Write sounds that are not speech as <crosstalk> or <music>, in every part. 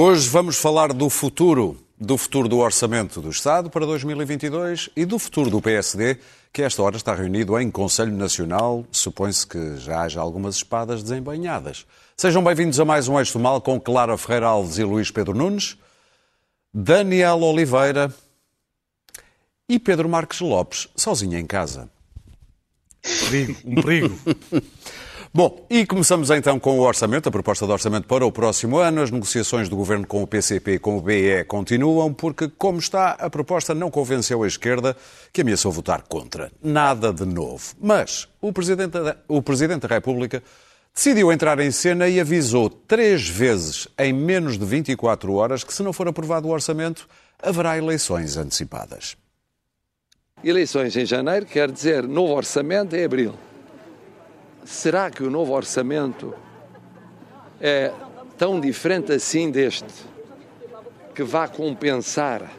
Hoje vamos falar do futuro, do futuro do Orçamento do Estado para 2022 e do futuro do PSD, que esta hora está reunido em Conselho Nacional. Supõe-se que já haja algumas espadas desembainhadas. Sejam bem-vindos a mais um Eixo do Mal com Clara Ferreira Alves e Luís Pedro Nunes, Daniel Oliveira e Pedro Marques Lopes, sozinho em casa. Perigo, um perigo. <laughs> Bom, e começamos então com o orçamento, a proposta de orçamento para o próximo ano. As negociações do governo com o PCP e com o BE continuam, porque, como está, a proposta não convenceu a esquerda, que ameaçou votar contra. Nada de novo. Mas o Presidente da, o Presidente da República decidiu entrar em cena e avisou três vezes em menos de 24 horas que, se não for aprovado o orçamento, haverá eleições antecipadas. Eleições em janeiro quer dizer novo orçamento em abril. Será que o novo orçamento é tão diferente assim deste que vá compensar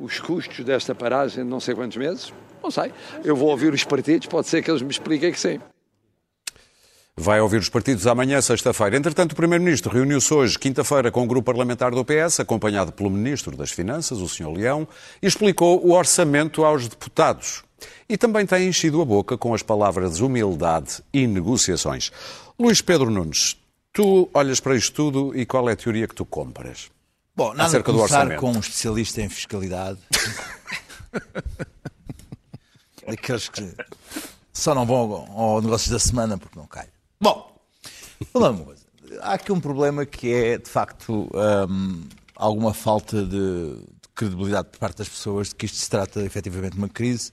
os custos desta paragem de não sei quantos meses? Não sei. Eu vou ouvir os partidos, pode ser que eles me expliquem que sim. Vai ouvir os partidos amanhã, sexta-feira. Entretanto, o Primeiro-Ministro reuniu-se hoje, quinta-feira, com o grupo parlamentar do PS, acompanhado pelo Ministro das Finanças, o Sr. Leão, e explicou o orçamento aos deputados. E também tem enchido a boca com as palavras de humildade e negociações. Luís Pedro Nunes, tu olhas para isto tudo e qual é a teoria que tu compras? Bom, nada acerca de começar com um especialista em fiscalidade. <laughs> Daqueles que só não vão ao negócio da semana porque não cai. Bom, falando uma coisa. Há aqui um problema que é, de facto, hum, alguma falta de, de credibilidade por parte das pessoas de que isto se trata efetivamente de uma crise,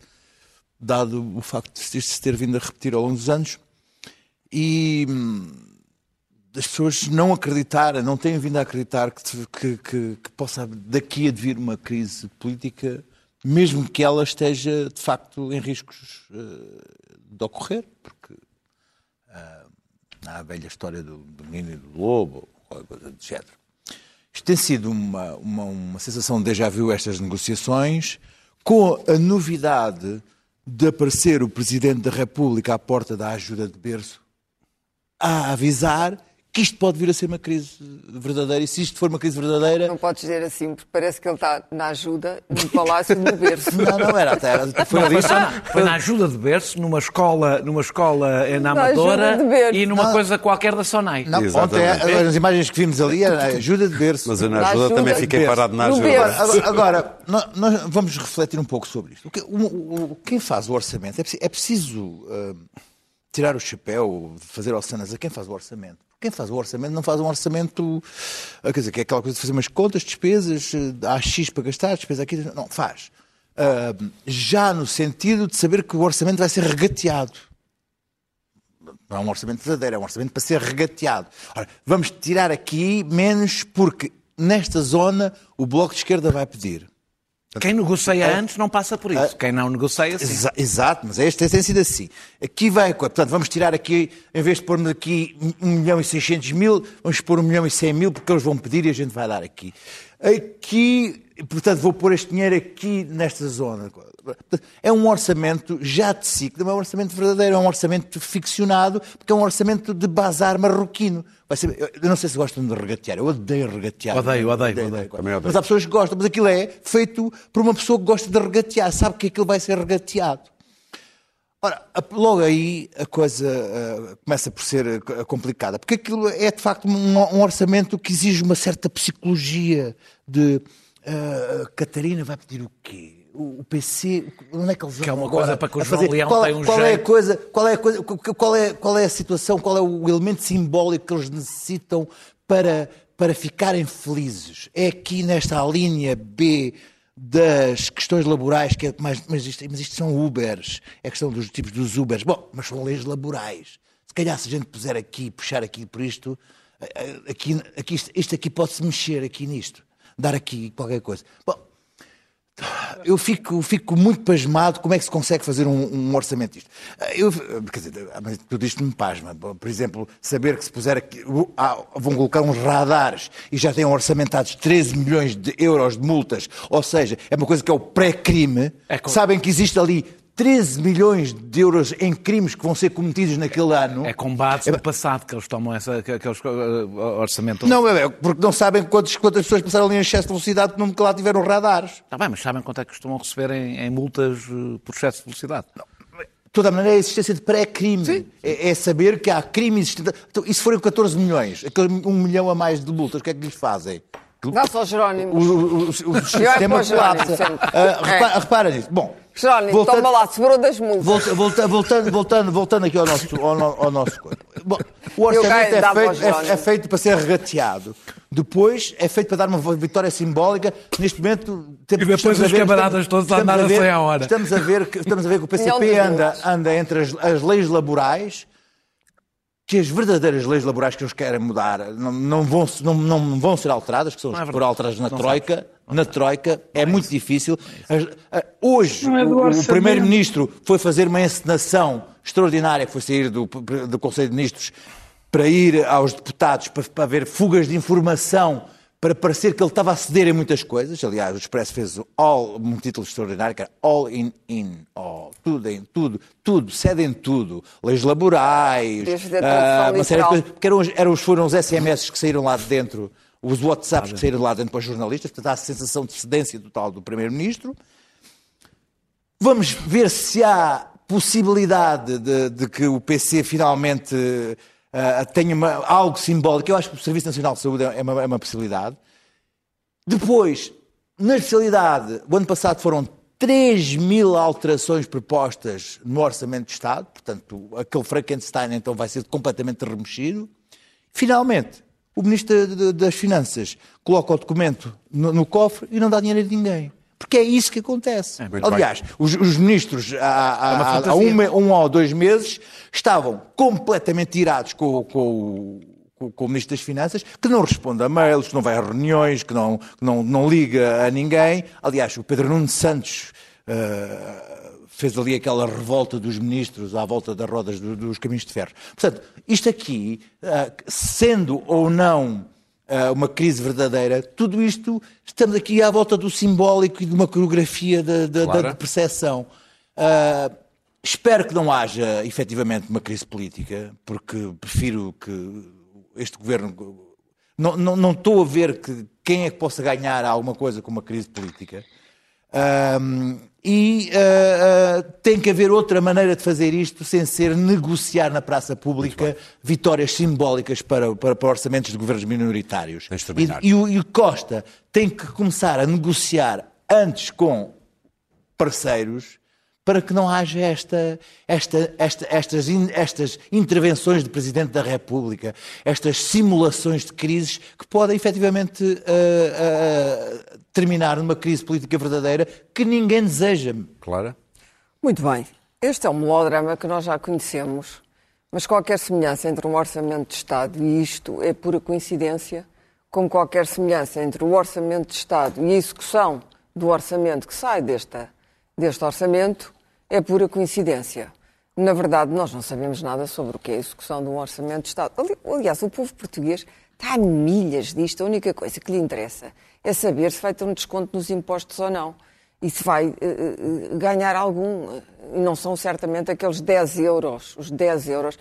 dado o facto de se ter vindo a repetir ao longo dos anos. E hum, das pessoas não acreditarem, não têm vindo a acreditar que, que, que, que possa daqui advir uma crise política, mesmo que ela esteja de facto em riscos eh, de ocorrer, porque ah, há a velha história do, do menino e do lobo, qualquer coisa do género. Isto tem sido uma, uma, uma sensação de déjà vu estas negociações, com a novidade de aparecer o Presidente da República à porta da ajuda de berço? A avisar que isto pode vir a ser uma crise verdadeira e se isto for uma crise verdadeira. Não podes dizer assim, porque parece que ele está na ajuda no Palácio do Berço. <laughs> Não, não era até. Era, foi Não, ali. foi, só na, foi na ajuda de berço, numa escola, numa escola eh, na Amadora de berço. e numa Não. coisa qualquer da Sonai. Não, ontem Exatamente. as imagens que vimos ali era ajuda de berço. Mas eu na Na ajuda, ajuda também de fiquei berço. parado na ajuda. Agora, agora, nó- nós vamos refletir um pouco sobre isto. O que- o- o- quem faz o orçamento, é preciso, é preciso, ah, tirar o chapéu, fazer ossanas a quem faz o orçamento. Quem faz o orçamento não faz um orçamento, ah, quer dizer, que é aquela coisa de fazer umas contas, despesas, ah, há X para gastar, despesa aqui, não, faz. Ah, já no sentido de saber que o orçamento vai ser regateado. Não é um orçamento verdadeiro, é um orçamento para ser regateado. Ora, vamos tirar aqui menos porque nesta zona o Bloco de Esquerda vai pedir. Quem negocia antes não passa por isso. Quem não negocia, sim. Exa- exato, mas esta tem sido assim. Aqui vai, portanto, vamos tirar aqui, em vez de pormos aqui 1 milhão e 600 mil, vamos pôr 1 milhão e 100 mil, porque eles vão pedir e a gente vai dar aqui. Aqui, portanto, vou pôr este dinheiro aqui nesta zona. É um orçamento já de si, que não é um orçamento verdadeiro, é um orçamento ficcionado, porque é um orçamento de bazar marroquino. Ser, eu não sei se gostam de regatear, eu odeio regatear. Odeio, odeio, odeio. Também odeio. Mas há pessoas que gostam, mas aquilo é feito por uma pessoa que gosta de regatear, sabe que aquilo vai ser regateado. Ora, logo aí a coisa ah, começa por ser ah, complicada, porque aquilo é de facto um, um orçamento que exige uma certa psicologia de ah, Catarina vai pedir o quê? O, o PC, onde é que eles Que é vão uma agora coisa para que o João fazer? Leão qual, tem um qual é a jeito. coisa, qual é a coisa, qual é, qual é a situação, qual é o elemento simbólico que eles necessitam para, para ficarem felizes? É aqui nesta linha B das questões laborais, que é mais, mas, isto, mas isto são Ubers, é a questão dos tipos dos Ubers. Bom, mas são leis laborais. Se calhar se a gente puser aqui, puxar aqui por isto, eh, eh, aqui, aqui, isto, isto aqui pode-se mexer aqui nisto, dar aqui qualquer coisa. Bom, eu fico, fico muito pasmado como é que se consegue fazer um, um orçamento disto. Eu, quer dizer, mas tudo isto me pasma. Por exemplo, saber que se puser aqui, ah, vão colocar uns radares e já têm orçamentados 13 milhões de euros de multas, ou seja, é uma coisa que é o pré-crime. É com- Sabem que existe ali 13 milhões de euros em crimes que vão ser cometidos naquele ano. É com base no passado que eles tomam essa, que, que eles, uh, orçamento. Não, é, é porque não sabem quantas, quantas pessoas passaram ali em excesso de velocidade que nunca lá tiveram radares. Está bem, mas sabem quanto é que costumam receber em, em multas uh, por excesso de velocidade? Não. De toda a maneira, é a existência de pré-crime. É, é, saber que há crime existente. Então, e se forem 14 milhões, aquele um milhão a mais de multas, o que é que lhes fazem? Dá-se ao Jerónimo. O, o, o, o sistema colapsa. Uh, repara, repara nisso. Bom, Jerónimo, voltando, toma lá, segurou das multas. Volta, volta, voltando, voltando, voltando aqui ao nosso, ao, ao nosso Bom, o orçamento é feito, é, é feito, para ser regateado. Depois é feito para dar uma vitória simbólica. Neste momento temos, E depois os ver, camaradas todos a andar a, ver, a hora. Estamos a ver que, estamos a ver que o PCP anda, anda entre as, as leis laborais que as verdadeiras leis laborais que eles querem mudar não, não, vão, não, não vão ser alteradas, que são as é por alteradas na Troika. Na Troika é muito difícil. Hoje, é o, o Primeiro-Ministro foi fazer uma encenação extraordinária, que foi sair do, do Conselho de Ministros para ir aos deputados para, para ver fugas de informação para parecer que ele estava a ceder em muitas coisas. Aliás, o Expresso fez all, um título extraordinário que era All in In, all, tudo em tudo, tudo, cede em tudo, leis laborais, uh, uma série de coisas, porque eram, eram, foram os SMS que saíram lá de dentro, os WhatsApps que saíram lá dentro para os jornalistas, portanto há a sensação de cedência total do Primeiro-Ministro. Vamos ver se há possibilidade de, de que o PC finalmente uh, uma, algo simbólico. Eu acho que o Serviço Nacional de Saúde é uma, é uma possibilidade. Depois, na especialidade, o ano passado foram 3 mil alterações propostas no Orçamento de Estado, portanto, aquele Frankenstein então vai ser completamente remexido. Finalmente, o Ministro das Finanças coloca o documento no, no cofre e não dá dinheiro a ninguém. Porque é isso que acontece. É, Aliás, os, os, ministros há, há, é há um, um, ou dois meses estavam completamente irados com, com, com, com, o Ministro das Finanças, que não responde a mails, que não vai a reuniões, que não, que não, não liga a ninguém. Aliás, o Pedro Nuno Santos uh, fez ali aquela revolta dos ministros à volta das rodas do, dos caminhos de ferro. Portanto, isto aqui, uh, sendo ou não uma crise verdadeira, tudo isto, estamos aqui à volta do simbólico e de uma coreografia da, da, claro. da percepção. Uh, espero que não haja efetivamente uma crise política, porque prefiro que este governo. Não, não, não estou a ver que quem é que possa ganhar alguma coisa com uma crise política. Um, e uh, uh, tem que haver outra maneira de fazer isto sem ser negociar na praça pública vitórias simbólicas para, para, para, orçamentos de governos minoritários. E, e, o, e o Costa tem que começar a negociar antes com parceiros para que não haja esta, esta, esta, estas, estas intervenções do Presidente da República, estas simulações de crises que podem efetivamente uh, uh, terminar numa crise política verdadeira que ninguém deseja. Clara? Muito bem. Este é um melodrama que nós já conhecemos, mas qualquer semelhança entre um orçamento de Estado e isto é pura coincidência, como qualquer semelhança entre o orçamento de Estado e a execução do orçamento que sai desta, deste orçamento é pura coincidência. Na verdade, nós não sabemos nada sobre o que é a execução de um orçamento de Estado. Aliás, o povo português está a milhas disto. A única coisa que lhe interessa é saber se vai ter um desconto nos impostos ou não. E se vai uh, ganhar algum. E não são certamente aqueles 10 euros. Os 10 euros.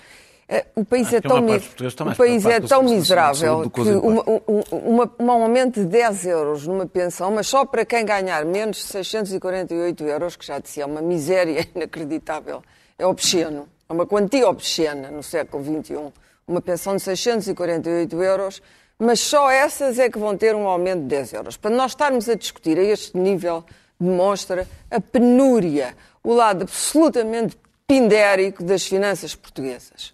O país é tão, o país é tão miserável que uma, uma, um aumento de 10 euros numa pensão, mas só para quem ganhar menos de 648 euros, que já disse, é uma miséria <laughs> inacreditável, é obsceno, é uma quantia obscena no século XXI. Uma pensão de 648 euros, mas só essas é que vão ter um aumento de 10 euros. Para nós estarmos a discutir a este nível, demonstra a penúria, o lado absolutamente pindérico das finanças portuguesas.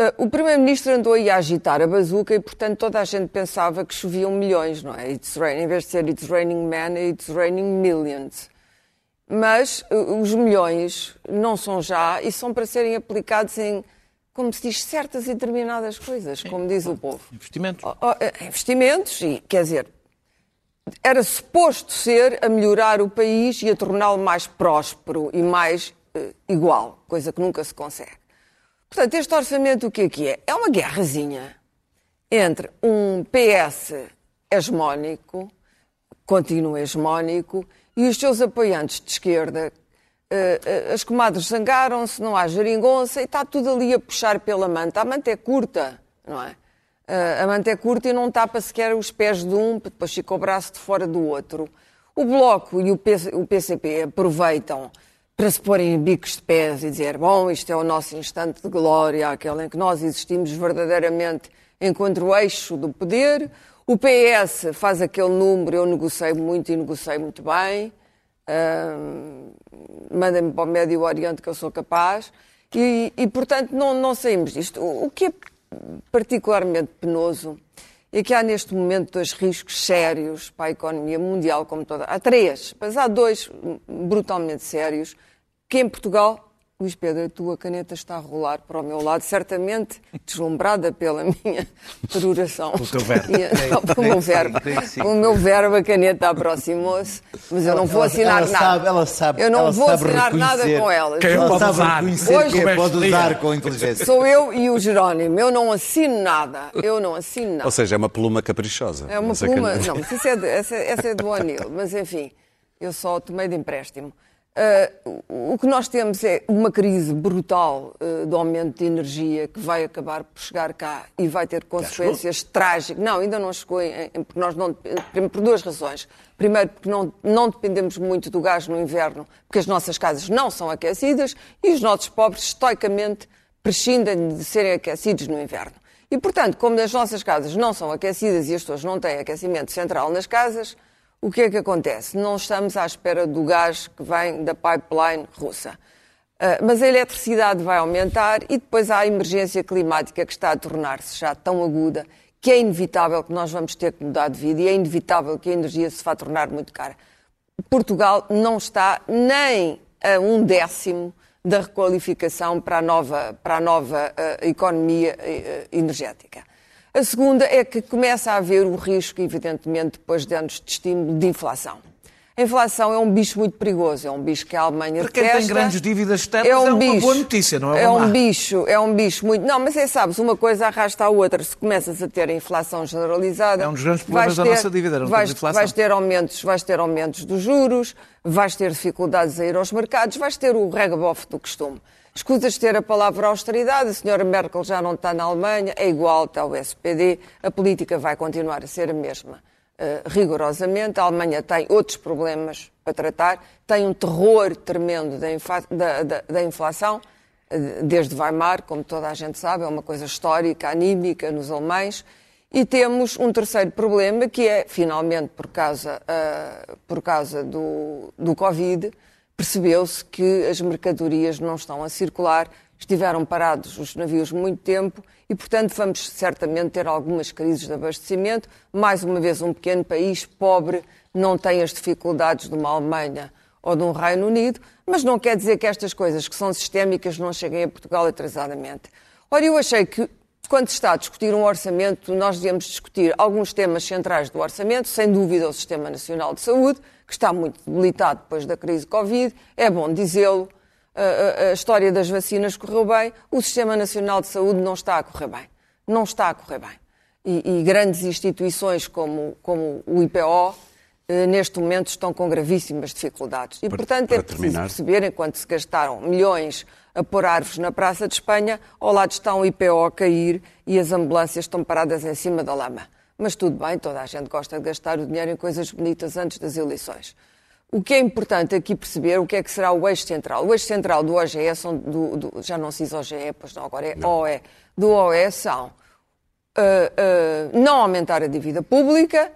Uh, o Primeiro-Ministro andou aí a agitar a bazuca e, portanto, toda a gente pensava que choviam milhões, não é? It's raining, em vez de ser It's raining men, it's raining millions. Mas uh, os milhões não são já e são para serem aplicados em, como se diz, certas e determinadas coisas, como diz o povo. Investimentos. Oh, oh, investimentos, e quer dizer, era suposto ser a melhorar o país e a torná-lo mais próspero e mais uh, igual, coisa que nunca se consegue. Portanto, este orçamento o que é que é? É uma guerrazinha entre um PS hegemónico, continua hegemónico, e os seus apoiantes de esquerda, Uh, uh, as comadres zangaram-se, não há geringonça e está tudo ali a puxar pela manta. A manta é curta, não é? Uh, a manta é curta e não tapa sequer os pés de um, depois fica o braço de fora do outro. O Bloco e o, PC, o PCP aproveitam para se porem em bicos de pés e dizer: bom, isto é o nosso instante de glória, aquele em que nós existimos verdadeiramente enquanto o eixo do poder. O PS faz aquele número, eu negociei muito e negociei muito bem. Uh, Mandem-me para o Médio Oriente que eu sou capaz. E, e portanto, não, não saímos disto. O, o que é particularmente penoso é que há neste momento dois riscos sérios para a economia mundial como toda. Há três, mas há dois brutalmente sérios que em Portugal Luís Pedro, a tua caneta está a rolar para o meu lado, certamente deslumbrada pela minha <laughs> peroração. O teu verbo. o meu verbo. O meu verbo, a caneta aproximou-se, mas eu não vou assinar ela nada. Sabe, ela sabe, eu não ela vou assinar nada com ela. Quem Ela pode sabe usar? Hoje- que é, pode usar com inteligência. Sou eu e o Jerónimo. Eu não assino nada. Eu não assino nada. Ou seja, é uma pluma caprichosa. É uma pluma. caneta. Não, mas isso é essa, essa é do Anil. Mas enfim, eu só tomei de empréstimo. Ah, o que nós temos é uma crise brutal ah, do aumento de energia que vai acabar por chegar cá e vai ter consequências trágicas. Não, ainda não chegou, em- em- porque nós não, por duas razões. Primeiro, porque não, não dependemos muito do gás no inverno, porque as nossas casas não são aquecidas e os nossos pobres, estoicamente, prescindem de serem aquecidos no inverno. E, portanto, como as nossas casas não são aquecidas e as pessoas não têm aquecimento central nas casas, o que é que acontece? Não estamos à espera do gás que vem da pipeline russa. Ah, mas a eletricidade vai aumentar e depois há a emergência climática que está a tornar-se já tão aguda que é inevitável que nós vamos ter que mudar de vida e é inevitável que a energia se vá tornar muito cara. Portugal não está nem a um décimo da requalificação para a nova, para a nova eh, economia eh, energética. A segunda é que começa a haver o risco, evidentemente, depois de anos de estímulo, de inflação. A inflação é um bicho muito perigoso, é um bicho que a Alemanha Para quem tem detesta. grandes dívidas externas, é uma boa notícia, não é uma um má. bicho, é um bicho muito. Não, mas é, sabes, uma coisa arrasta a outra. Se começas a ter a inflação generalizada. É um dos grandes problemas vais da ter- nossa dívida, não vais, inflação. vais ter aumentos, vais ter aumentos dos juros, vais ter dificuldades a ir aos mercados, vais ter o regabof do costume. Escusas ter a palavra austeridade, a senhora Merkel já não está na Alemanha, é igual, está o SPD, a política vai continuar a ser a mesma. eh, rigorosamente, a Alemanha tem outros problemas para tratar, tem um terror tremendo da, da- da- da inflação, eh, desde Weimar, como toda a gente sabe, é uma coisa histórica, anímica nos alemães. E temos um terceiro problema, que é, finalmente, por causa, ah, por causa do, do Covid, percebeu-se que as mercadorias não estão a circular, estiveram parados os navios muito tempo e, portanto, vamos certamente ter algumas crises de abastecimento. Mais uma vez, um pequeno país pobre não tem as dificuldades de uma Alemanha ou de um Reino Unido, mas não quer dizer que estas coisas que são sistémicas não cheguem a Portugal atrasadamente. Ora, eu achei que quando se está a discutir um orçamento, nós devemos discutir alguns temas centrais do orçamento, sem dúvida o Sistema Nacional de Saúde, que está muito debilitado depois da crise Covid, é bom dizê-lo. A, a- a história das vacinas correu bem, o Sistema Nacional de Saúde não está a correr bem. Não está a correr bem. E, e grandes instituições como, como o IPO, eh, neste momento, estão com gravíssimas dificuldades. E, Para- portanto, para é preciso terminar. perceber, enquanto se gastaram milhões a pôr árvores na Praça de Espanha, ao lado está um IPO a cair e as ambulâncias estão paradas em cima da lama. Mas tudo bem, toda a gente gosta de gastar o dinheiro em coisas bonitas antes das eleições. O que é importante aqui perceber o que é que será o eixo central. O eixo central do OGE, são do, do- já não se diz OGE, pois não, agora é OE. Do OE são uh, uh, não aumentar a dívida pública,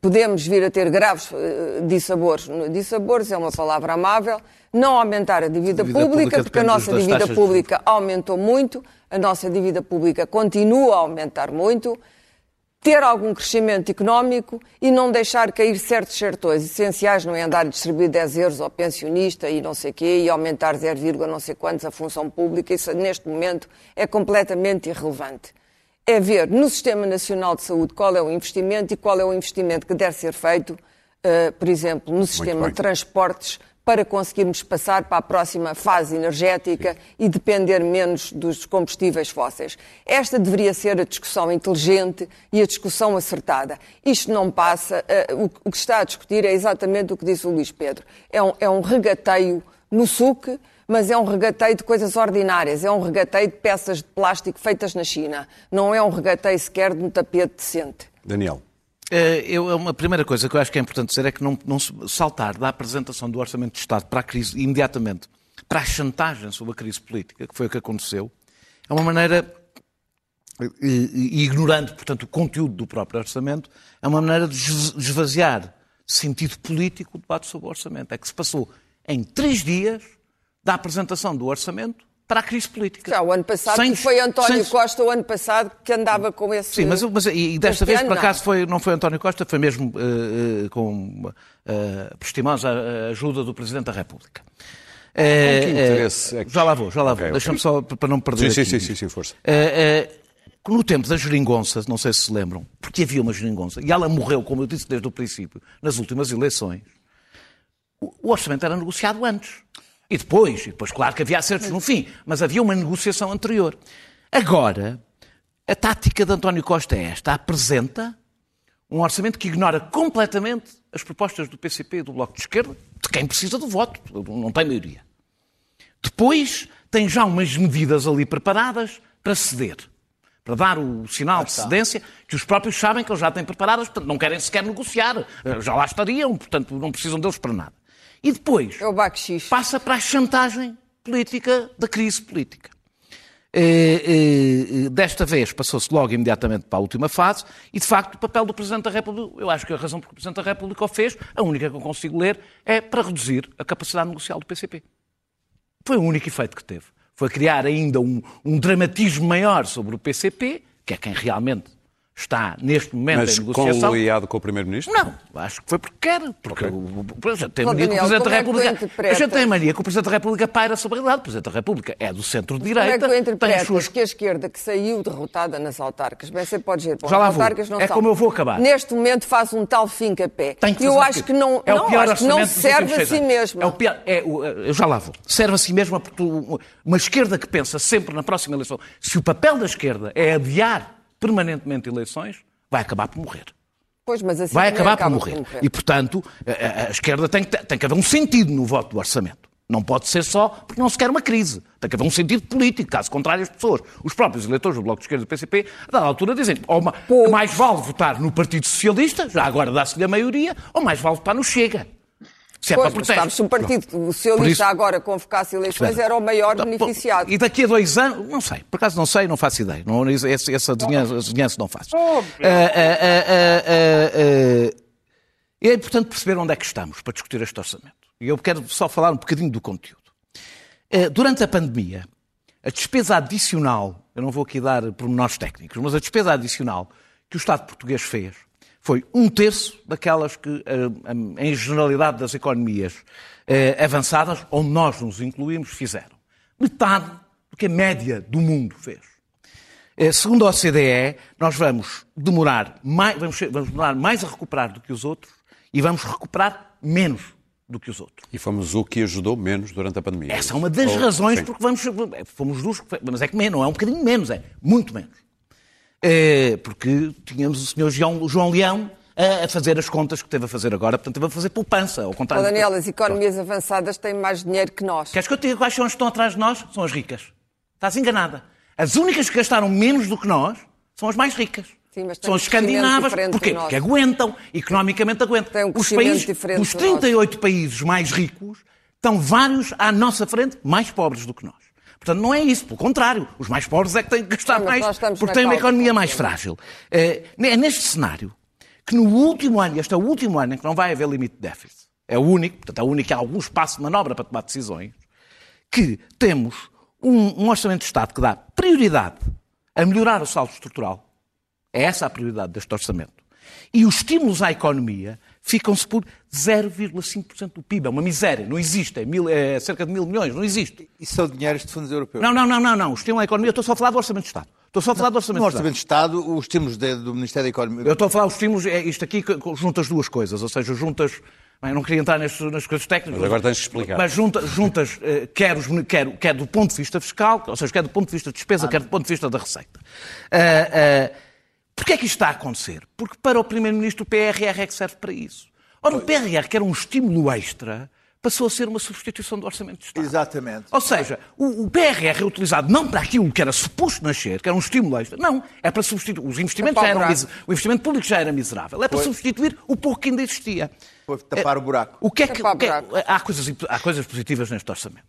podemos vir a ter graves uh, dissabores. Dissabores é uma palavra amável. Não aumentar a dívida, Dívida pública, pública porque a nossa dívida pública aumentou muito, a nossa dívida pública continua a aumentar muito. Ter algum crescimento económico e não deixar cair certos setores essenciais, não é andar a distribuir 10 euros ao pensionista e não sei quê, e aumentar 0, não sei quantos a função pública, isso neste momento é completamente irrelevante é ver no Sistema Nacional de Saúde qual é o investimento e qual é o investimento que deve ser feito, eh, por exemplo, no sistema de transportes, para conseguirmos passar para a próxima fase energética e depender menos dos combustíveis fósseis. Esta deveria ser a discussão inteligente e a discussão acertada. Isto não passa. o, o que está a discutir é exatamente o que disse o Luís Pedro. É um, é um regateio no SUC, mas é um regateio de coisas ordinárias, é um regateio de peças de plástico feitas na China, não é um regateio sequer de um tapete decente. Daniel. Eh, Eu, uma primeira coisa que eu acho que é importante dizer é que não, não saltar da apresentação do Orçamento de Estado para a crise imediatamente para a chantagem sobre a crise política, que foi o que aconteceu, é uma maneira, e, ignorando, portanto, o conteúdo do próprio Orçamento, é uma maneira de esv- esvaziar sentido político o debate sobre o Orçamento. É que se passou em três dias da apresentação do Orçamento para a crise política. Já o ano passado, Sem- foi António sem- Costa, o ano passado, que andava com esse. Sim, mas, mas e desta Este vez, ano, por não. acaso, foi, não foi António Costa, foi mesmo eh, com uh, prestimosa eh, ajuda do Presidente da República. Que interesse eh, é que- Já lá vou, já lá vou. ok. Deixa-me só para não perder Sim, sim, aqui sim, sim, sim, força. No tempo da geringonça, não sei se se lembram, porque havia uma geringonça, e ela morreu, como eu disse desde o princípio, nas últimas eleições, o o orçamento era negociado antes. E depois, e depois, claro que havia acertos no fim, mas havia uma negociação anterior. Agora, a tática de António Costa é esta: apresenta um orçamento que ignora completamente as propostas do PCP e do Bloco de Esquerda, de quem precisa do voto, não tem maioria. Depois tem já umas medidas ali preparadas para ceder, para dar o sinal de cedência que os próprios sabem que eles já têm preparadas, portanto não querem sequer negociar, já lá estariam, portanto não precisam deles para nada. E depois É passa para a chantagem política da crise política. Eh, eh, desta vez passou-se logo imediatamente para a última fase e, de facto, o papel do Presidente da República, eu acho que a razão por que o Presidente da República o fez, a única que eu consigo ler, é para reduzir a capacidade negocial do PCP. Foi o único efeito que teve. Foi criar ainda um, um dramatismo maior sobre o PCP, que é quem realmente está neste momento Mas em negociação. conluiado com o Primeiro-Ministro? Não, acho que foi porque quer. Porque o- o- a gente tem mania que o Presidente da é República. A gente tem mania que o Presidente da República paira sobre a realidade. O Presidente da República é do Como é que centro-direita. interpretas as suas que a esquerda que saiu derrotada nas autarcas, bem, você pode para Já lá as vou. autarcas, não É são. como eu vou acabar. Neste momento faz um tal fim capé. Tem que eu fazer acho que não, é o não, pior acho que não serve a si mesmo. É o pior, é, o- eu já lá vou. Serve a si mesma porque uma esquerda que pensa sempre na próxima eleição. Se o papel da esquerda é adiar permanentemente eleições, vai acabar por morrer. Pois, mas assim vai acabar por acaba morrer. E, portanto, a, a- esquerda tem que, ter- tem que haver um sentido no voto do orçamento. Não pode ser só porque não se quer uma crise. Tem que haver um sentido político. Caso contrário, as pessoas, os próprios eleitores do Bloco de Esquerda e do PCP, a dada altura dizem ou ma- Poucos. mais vale votar no Partido Socialista, já agora dá-se-lhe a maioria, ou mais vale votar no Chega. Se é Pois, para protesto. sabes, se o Partido Socialista agora convocasse eleições, Espera. era o maior Bom, beneficiado. E daqui a dois anos, não sei, por acaso não sei, não faço ideia. Não, essa adivinhança, adivinhança não faço. Ah, ah, ah, ah, ah, ah. É importante perceber onde é que estamos para discutir este orçamento. E eu quero só falar um bocadinho do conteúdo. Durante a pandemia, a despesa adicional, eu não vou aqui dar pormenores técnicos, mas a despesa adicional que o Estado português fez foi um terço daquelas que, eh, em generalidade das economias eh, avançadas, onde nós nos incluímos, fizeram. Metade do que a média do mundo fez. Eh, Segundo a OCDE, nós vamos demorar mais, vamos, vamos demorar mais a recuperar do que os outros e vamos recuperar menos do que os outros. E fomos o que ajudou menos durante a pandemia. Essa é uma das Ou- razões sim. porque vamos. Fomos dos. que- Mas é que menos, não é um bocadinho menos, é muito menos. É, porque tínhamos o senhor João, João Leão a, fazer as contas que teve a fazer agora, portanto teve a fazer poupança, ao contrário. Daniel, as economias avançadas têm mais dinheiro que nós. Queres que eu te diga quais são as que estão atrás de nós? São as ricas. Estás enganada. As únicas que gastaram menos do que nós são as mais ricas. Sim, são as escandinavas. Porquê? Porque aguentam, economicamente aguentam. Um os países, os do nosso. 38 países mais ricos estão vários à nossa frente mais pobres do que nós. Portanto, não é isso. Pelo contrário, os mais pobres é que têm que gastar mas mais porque têm uma economia mais frágil. É é neste cenário que no último ano, este é o último ano em que não vai haver limite de déficit, é o único, portanto, é o único que há algum espaço de manobra para tomar decisões, que temos um, um orçamento de Estado que dá prioridade a melhorar o saldo estrutural. É essa a prioridade deste orçamento. E os estímulos à economia ficam-se por 0,5% do PIB. É uma miséria. Não existe. É, mil- é cerca de mil milhões. Não existe. E são dinheiros de fundos europeus. Não, não, não, não. não. O estímulo à economia, eu estou só a falar do orçamento de Estado. Estou só a falar do orçamento No de Estado. Orçamento de Estado, os estímulos de- do Ministério da Economia. Eu estou a falar os estímulos, é isto aqui junta as duas coisas, ou seja, juntas. bem, eu não queria entrar nestes- nas coisas técnicas. Mas agora tens que explicar. Mas junta, juntas, eh, quer, os, quer, quer do ponto de vista fiscal, ou seja, quer do ponto de vista de despesa, quer do ponto de vista da receita. Ah, ah, Porquê é que isto está a acontecer? Porque para o Primeiro-Ministro o PRR é que serve para isso. Ora, o PRR, que era um estímulo extra passou a ser uma substituição do Orçamento de Estado. Exatamente. Ou seja, o, o PRR é utilizado não para aquilo que era suposto nascer, que era um estímulo extra, não, é para substituir. Os investimentos já eram, o investimento público já era miserável, é para Foi. substituir o pouco que ainda existia. Foi tapar é, o buraco. O que é que, o que é, há, coisas, há coisas positivas neste orçamento.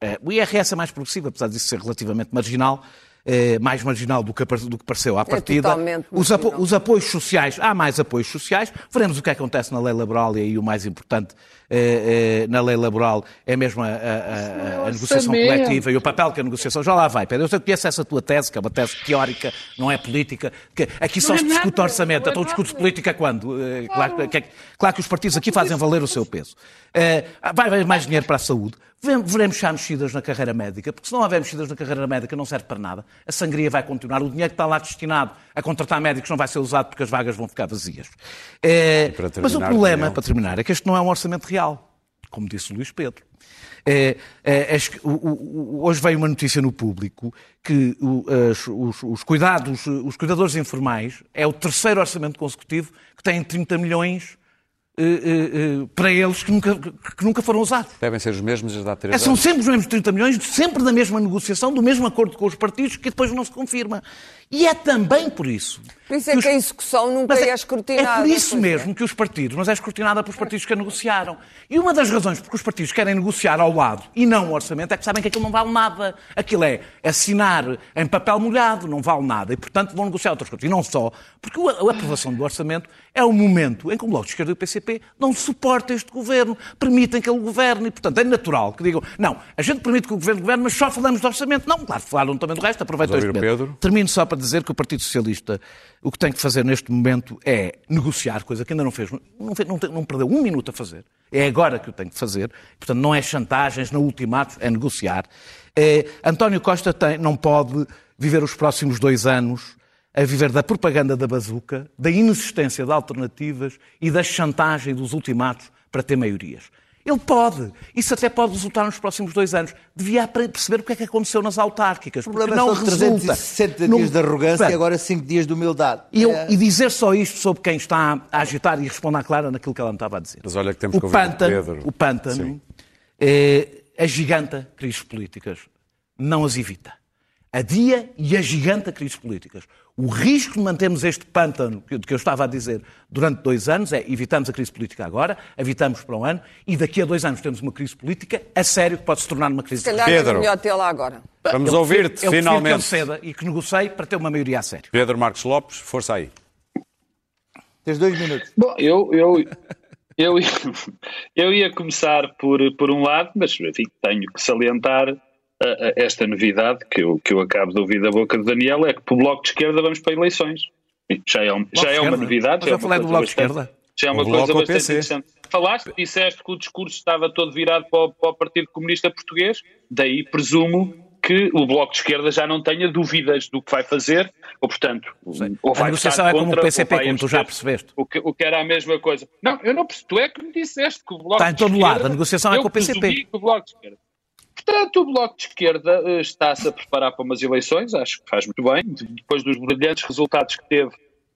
É, o IRS é mais progressivo, apesar disso ser relativamente marginal, é, mais marginal do que, do que pareceu à é partida. É os, apo os, apoios sociais, há mais apoios sociais. Veremos o que acontece na lei laboral e aí o mais importante é, é, na lei laboral é mesmo a, a, a, a negociação coletiva e o papel que a negociação. Já lá vai, Pedro. Eu conheço essa tua tese, que é uma tese teórica, não é política. Que aqui só se discute orçamento. Então discute política quando? Claro que, claro que os partidos aqui fazem valer o seu peso. Vai haver mais dinheiro para a saúde veremos já mexidas na carreira médica, porque se não houver mexidas na carreira médica não serve para nada. A sangria vai continuar, o dinheiro que está lá destinado a contratar médicos não vai ser usado porque as vagas vão ficar vazias. É, mas o problema, para terminar, é que este não é um orçamento real, como disse o Luís Pedro. É, é, é, hoje veio uma notícia no público que os, os, os, cuidados, os cuidadores informais é o terceiro orçamento consecutivo que tem 30 milhões para eles que nunca, que nunca foram usados. Devem ser os mesmos desde há três é, São sempre os mesmos 30 milhões, sempre da mesma negociação, do mesmo acordo com os partidos, que depois não se confirma. E é também por isso. Por isso é que, os... a execução nunca é, é escrutinada. É por isso mesmo é. que os partidos, mas é escrutinada pelos partidos que a negociaram. E uma das razões porque os partidos querem negociar ao lado e não o orçamento é que sabem que aquilo não vale nada. Aquilo é assinar em papel molhado, não vale nada. E, portanto, vão negociar outras coisas. E não só, porque a aprovação do orçamento é o momento em que o Bloco de Esquerda e o PCP não suportam este governo, permitem que ele governe. E, portanto, é natural que digam, não, a gente permite que o governo governe, mas só falamos do orçamento. Não, claro, falaram também do resto, aproveitam este momento. Pedro. Termino só para dizer que o Partido Socialista o que tem que fazer neste momento é negociar, coisa que ainda não fez, não, fez, não, não perdeu um minuto a fazer. É agora que o tem que fazer. Portanto, não é chantagens, não é ultimatos, é negociar. É, António Costa tem, não pode viver os próximos dois anos a viver da propaganda da bazuca, da inexistência de alternativas e da chantagem dos ultimatos para ter maiorias. Ele pode. Isso até pode resultar nos próximos dois anos. Devia perceber o que é que aconteceu nas autárquicas. O problema não são 360 dias de arrogância e agora 5 dias de humildade. E, eu, é... e, dizer só isto sobre quem está a agitar e responder à Clara naquilo que ela me estava a dizer. Mas olha que temos o que pântano, Pedro. O pântano é, agiganta crises políticas. Não as evita. Adia e agiganta crises políticas. O risco de mantermos este pântano, que eu estava a dizer, durante dois anos, é evitamos a crise política agora, evitamos para um ano, e daqui a dois anos temos uma crise política a sério que pode se tornar uma crise Se calhar Pedro. é melhor tê-la agora. Vamos ouvir-te, finalmente. Que ceda e que negocie para ter uma maioria a sério. Pedro Marcos Lopes, força aí. Tens dois minutos. Bom, eu, eu, eu, <laughs> eu ia começar por, por um lado, mas enfim, tenho que salientar esta novidade que eu, que eu acabo de ouvir da boca de Daniel é que para o Bloco de Esquerda vamos para eleições. Já é, um, já é uma novidade. já é falei do Bloco de Esquerda. Já é uma coisa bastante interessante. Falaste, disseste que o discurso estava todo virado para o, para o Partido Comunista Português, daí presumo que o Bloco de Esquerda já não tenha dúvidas do que vai fazer, ou portanto, Sim. ou vai A negociação é como o PCP, como tu já percebeste. O que, o que, era a mesma coisa. Não, eu não percebi. Tu é que me disseste que o Bloco Está em todo lado, a negociação é com o PCP. Portanto, o Bloco de Esquerda eh, está-se a preparar para umas eleições, acho que faz muito bem, depois dos brilhantes resultados que teve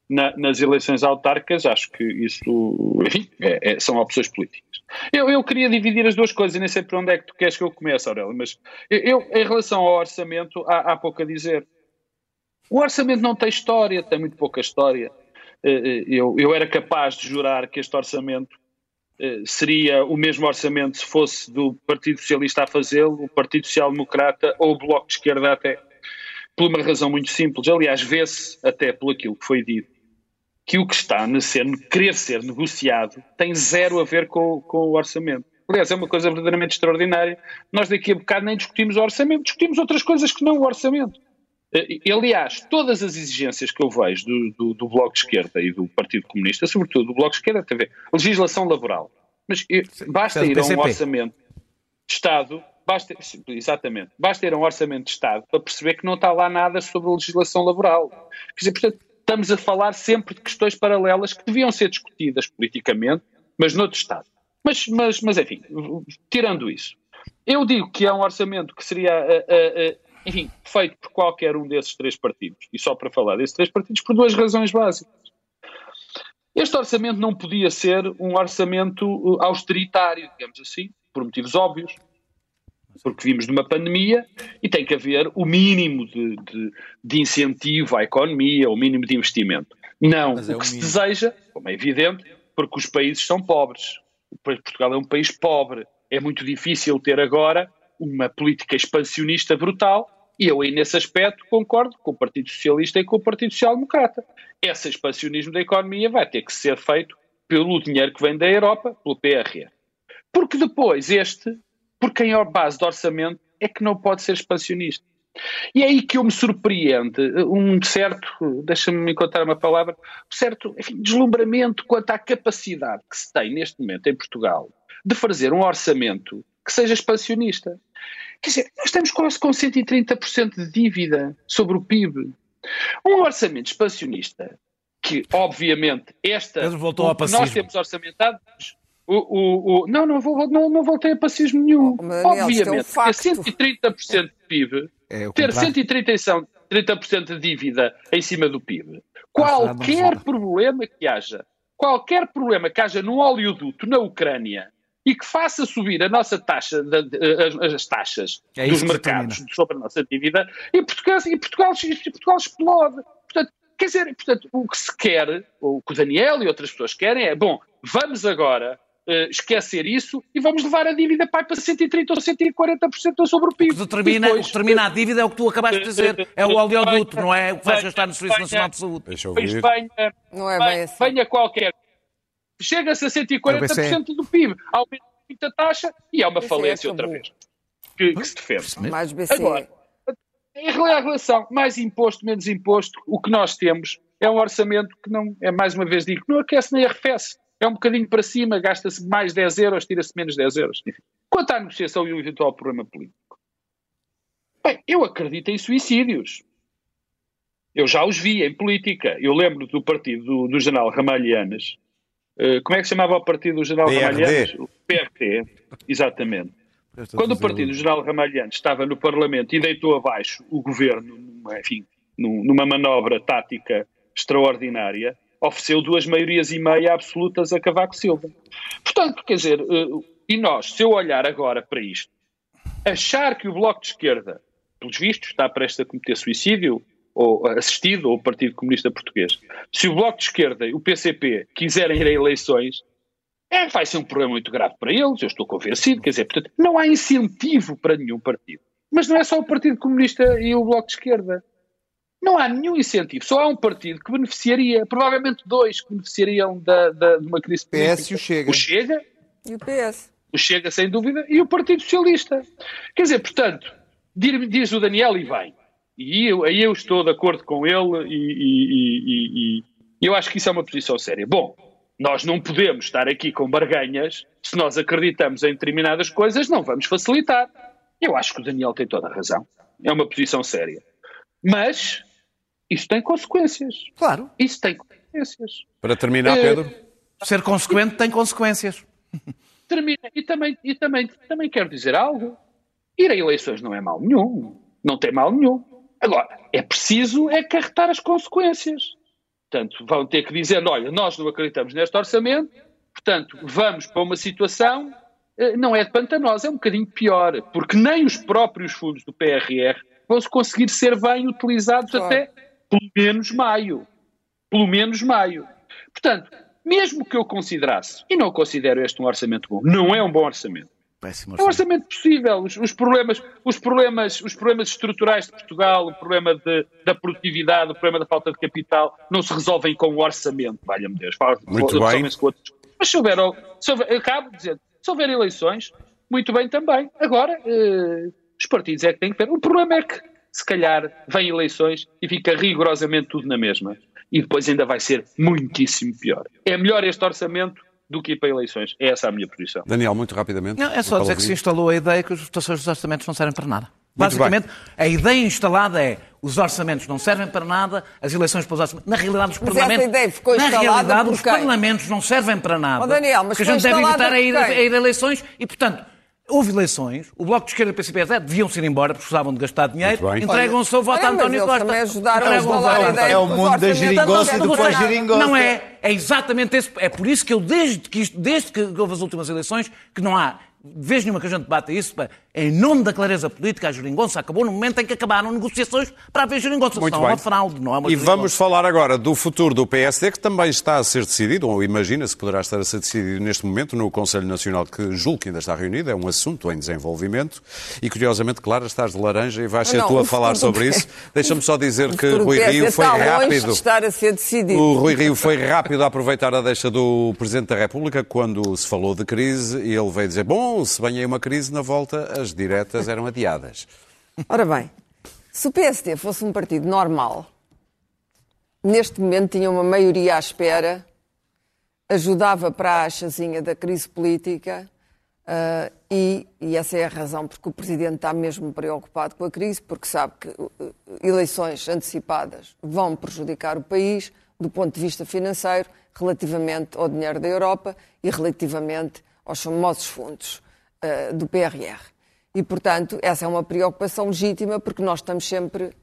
na, nas eleições autárquicas, acho que isso, enfim, é, é, são opções políticas. Eu, eu, queria dividir as duas coisas, nem sei por onde é que tu queres que eu comece, Aurélio, mas eu, em relação ao orçamento, há, há pouco a dizer. O orçamento não tem história, tem muito pouca história. Eh, eh, eu, eu era capaz de jurar que este orçamento seria o mesmo orçamento se fosse do Partido Socialista a fazê-lo, o Partido Social Democrata ou o Bloco de Esquerda até. Por uma razão muito simples. Aliás, vê-se até por aquilo que foi dito que o que está a ser, querer ser negociado tem zero a ver com, com o orçamento. Aliás, é uma coisa verdadeiramente extraordinária. Nós daqui a bocado nem discutimos o orçamento, discutimos outras coisas que não o orçamento. Eh, aliás, todas as exigências que eu vejo do, do, do, Bloco de Esquerda e do Partido Comunista, sobretudo do Bloco de Esquerda, tem a ver legislação laboral. Mas eh, basta ir a um orçamento de Estado, basta, exatamente, basta ir a um orçamento de Estado para perceber que não está lá nada sobre a legislação laboral. Quer dizer, portanto, estamos a falar sempre de questões paralelas que deviam ser discutidas politicamente, mas noutro Estado. Mas, mas, mas enfim, tirando isso, eu digo que é um orçamento que seria uh, enfim, feito por qualquer um desses três partidos. E só para falar desses três partidos, por duas razões básicas. Este orçamento não podia ser um orçamento uh, austeritário, digamos assim, por motivos óbvios, porque vimos de uma pandemia e tem que haver o mínimo de, de, de incentivo à economia, o mínimo de investimento. Não Mas é o o que se mínimo. deseja, como é evidente, porque os países são pobres. O Portugal é um país pobre. É muito difícil ter agora uma política expansionista brutal e eu aí nesse aspecto concordo com o Partido Socialista e com o Partido Social Democrata. Esse expansionismo da economia vai ter que ser feito pelo dinheiro que vem da Europa, pelo PRR. Porque depois este, por quem é a base de orçamento, é que não pode ser expansionista. E é aí que eu me surpreende um certo, deixa-me encontrar uma palavra, um certo enfim, deslumbramento quanto à capacidade que se tem neste momento em Portugal de fazer um orçamento que seja expansionista. Quer dizer, nós estamos quase com 130% de dívida sobre o PIB. Um orçamento expansionista que, obviamente, esta. Pedro voltou o ao Nós temos orçamentado. O, o, o, não, não, vou, não, não voltei a pacismo nenhum. Oh, Daniel, isto é um obviamente, ter facto. 130% de PIB, É ter contrário. 130% 30% de dívida em cima do PIB, não qualquer problema que haja, qualquer problema que haja no oleoduto na Ucrânia e que faça subir a nossa taxa, de- de- as, as taxas É dos mercados sobre a nossa dívida, e Portugal, e Portugal, e Portugal explode. Portanto, quer dizer, portanto, o que se quer, ou o que o Daniel e outras pessoas querem é, bom, vamos agora eh, esquecer isso e vamos levar a dívida para 130% ou 140% sobre o PIB. O que determina, E o depois, que determina a dívida é o que tu acabaste de dizer. É o oleoduto, não é o que vais gastar no Serviço Nacional de Saúde. Deixa eu Depois ouvir. venha, Não é bem assim. venha qualquer. Chega-se a 140% do PIB, aumenta muito a taxa e é uma é falência tabu. outra vez que, que se defende. Mais BCE. Agora, em relação mais imposto, menos imposto, o que nós temos é um orçamento que não, é mais uma vez digo, não aquece nem arrefece. É um bocadinho para cima, gasta-se mais 10 euros, tira-se menos 10 euros. Enfim. Quanto à negociação e o eventual problema político. Bem, eu acredito em suicídios. Eu já os vi em política. Eu lembro do partido do, do general Ramalhianes. Eh, como é que se chamava o partido do general PRD. Ramalhianes? O PRT, exatamente. Quando o partido do general Ramalhianes estava no Parlamento e deitou abaixo o governo, enfim, num- numa manobra tática extraordinária, ofereceu duas maiorias e meia absolutas a Cavaco Silva. Portanto, quer dizer, eh, e nós, se eu olhar agora para isto, achar que o Bloco de Esquerda, pelos vistos, está prestes a cometer suicídio, ou assistido ao Partido Comunista Português, se o Bloco de Esquerda e o PCP quiserem ir a eleições, é, vai ser um problema muito grave para eles, eu estou convencido, quer dizer, portanto, não há incentivo para nenhum partido. Mas não é só o Partido Comunista e o Bloco de Esquerda. Não há nenhum incentivo, só há um partido que beneficiaria, provavelmente dois que beneficiariam da, da- de uma crise política. PS e o Chega. O Chega E o PS? o Chega, sem dúvida, e o Partido Socialista. Quer dizer, portanto, diz o Daniel e bem, e eu, aí eu estou de acordo com ele e, e- e- e- e eu acho que isso é uma posição séria. Bom, nós não podemos estar aqui com barganhas, se nós acreditamos em determinadas coisas, não vamos facilitar. Eu acho que o Daniel tem toda a razão. É uma posição séria. Mas isso tem consequências. Claro. Isso tem consequências. Para terminar, Eh, Pedro, Ser consequente tem consequências. termina. E também, e também, também quero dizer algo. Ir a eleições não é mal nenhum. Não tem mal nenhum. Agora, é preciso é acarretar as consequências. Portanto, vão ter que dizer, olha, nós não acreditamos neste orçamento, portanto, vamos para uma situação, eh, não é de pantanosa, é um bocadinho pior, porque nem os próprios fundos do PRR vão se conseguir ser bem utilizados Claro. até pelo menos maio. Pelo menos maio. Portanto, mesmo que eu considerasse, e não considero este um orçamento bom, não é um bom orçamento. Péssimo É um orçamento. orçamento possível. Os, os problemas, os, problemas, os problemas estruturais de Portugal, o problema de- da produtividade, o problema da falta de capital, não se resolvem com o orçamento, valha-me Deus. Muito outros. Mas se houver, se houver, acabo de dizer, se houver eleições, muito bem também. Agora, eh, os partidos é que têm que ver. O problema é que, se calhar, vêm eleições e fica rigorosamente tudo na mesma. E depois ainda vai ser muitíssimo pior. É melhor este orçamento do que ir para eleições. É essa a minha posição. Daniel, muito rapidamente. Não, é só dizer que se instalou a ideia que as votações dos orçamentos não servem para nada. Muito Basicamente, a ideia instalada é os orçamentos não servem para nada, as eleições para os orçamentos. Na realidade, os Mas parlamentos. essa ideia ficou na realidade, os parlamentos não servem para nada. Ó, Daniel, mas porque a gente deve evitar a ir, por quem? a ir a eleições e, portanto. Houve eleições, o Bloco de Esquerda e o PCP até deviam ser embora porque precisavam de gastar dinheiro, entregam-se ao voto a António eles Costa. também ajudaram a a ideia É o mundo da geringonça não e do para pós-geringonça. não é, é exatamente esse. É por isso que eu, desde que, isto, desde que houve as últimas eleições, que não há de vez nenhuma que a gente bata isso, pá, em nome da clareza política, a geringonça acabou no momento em que acabaram negociações para haver geringonça. Muito não bem. é uma fraude, não é uma E geringonça. vamos falar agora do futuro do PSD, que também está a ser decidido, ou imagina-se que poderá estar a ser decidido neste momento no Conselho Nacional, que julgo que ainda está reunido, é um assunto em desenvolvimento. E curiosamente, Clara, estás de laranja e vais ser Não, tu a falar sobre isso. Deixa-me só dizer que Rui Rio foi está longe rápido. de estar a ser decidido. O Rui Rio foi rápido a aproveitar a deixa do Presidente da República quando se falou de crise e ele veio dizer: Bom, se bem aí uma crise na volta, as diretas eram adiadas. Ora bem, se o PSD fosse um partido normal, neste momento tinha uma maioria à espera, ajudava para a chazinha da crise política ah, e, e essa é a razão porque o Presidente está mesmo preocupado com a crise, porque sabe que uh, uh, eleições antecipadas vão prejudicar o país do ponto de vista financeiro relativamente ao dinheiro da Europa e relativamente aos famosos fundos ah, do PRR. E, portanto, essa é uma preocupação legítima porque nós estamos sempre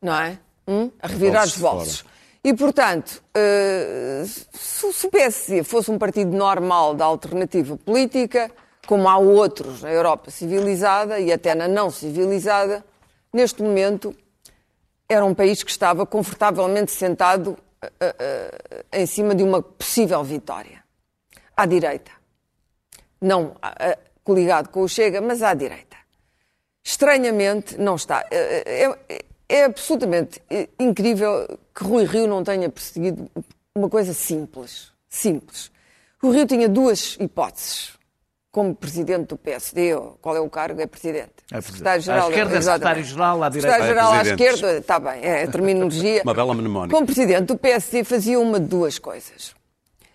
não é? Hum? A revirar os bolsos. E, portanto, eh, se o PSD fosse um partido normal da alternativa política, como há outros na Europa civilizada e até na não civilizada, neste momento era um país que estava confortavelmente sentado eh, eh, em cima de uma possível vitória. À direita. Não coligado com o Chega, mas à direita estranhamente não está. É, é- é absolutamente incrível que Rui Rio não tenha perseguido uma coisa simples. Simples. Rui Rio tinha duas hipóteses. Como presidente do PSD, ou qual é o cargo? É presidente. É. Secretário-geral. À esquerda é secretário-geral, à direita é Secretário-geral à presidente. esquerda, está bem, é a terminologia. Uma bela mnemónica. Como presidente do PSD fazia uma de duas coisas.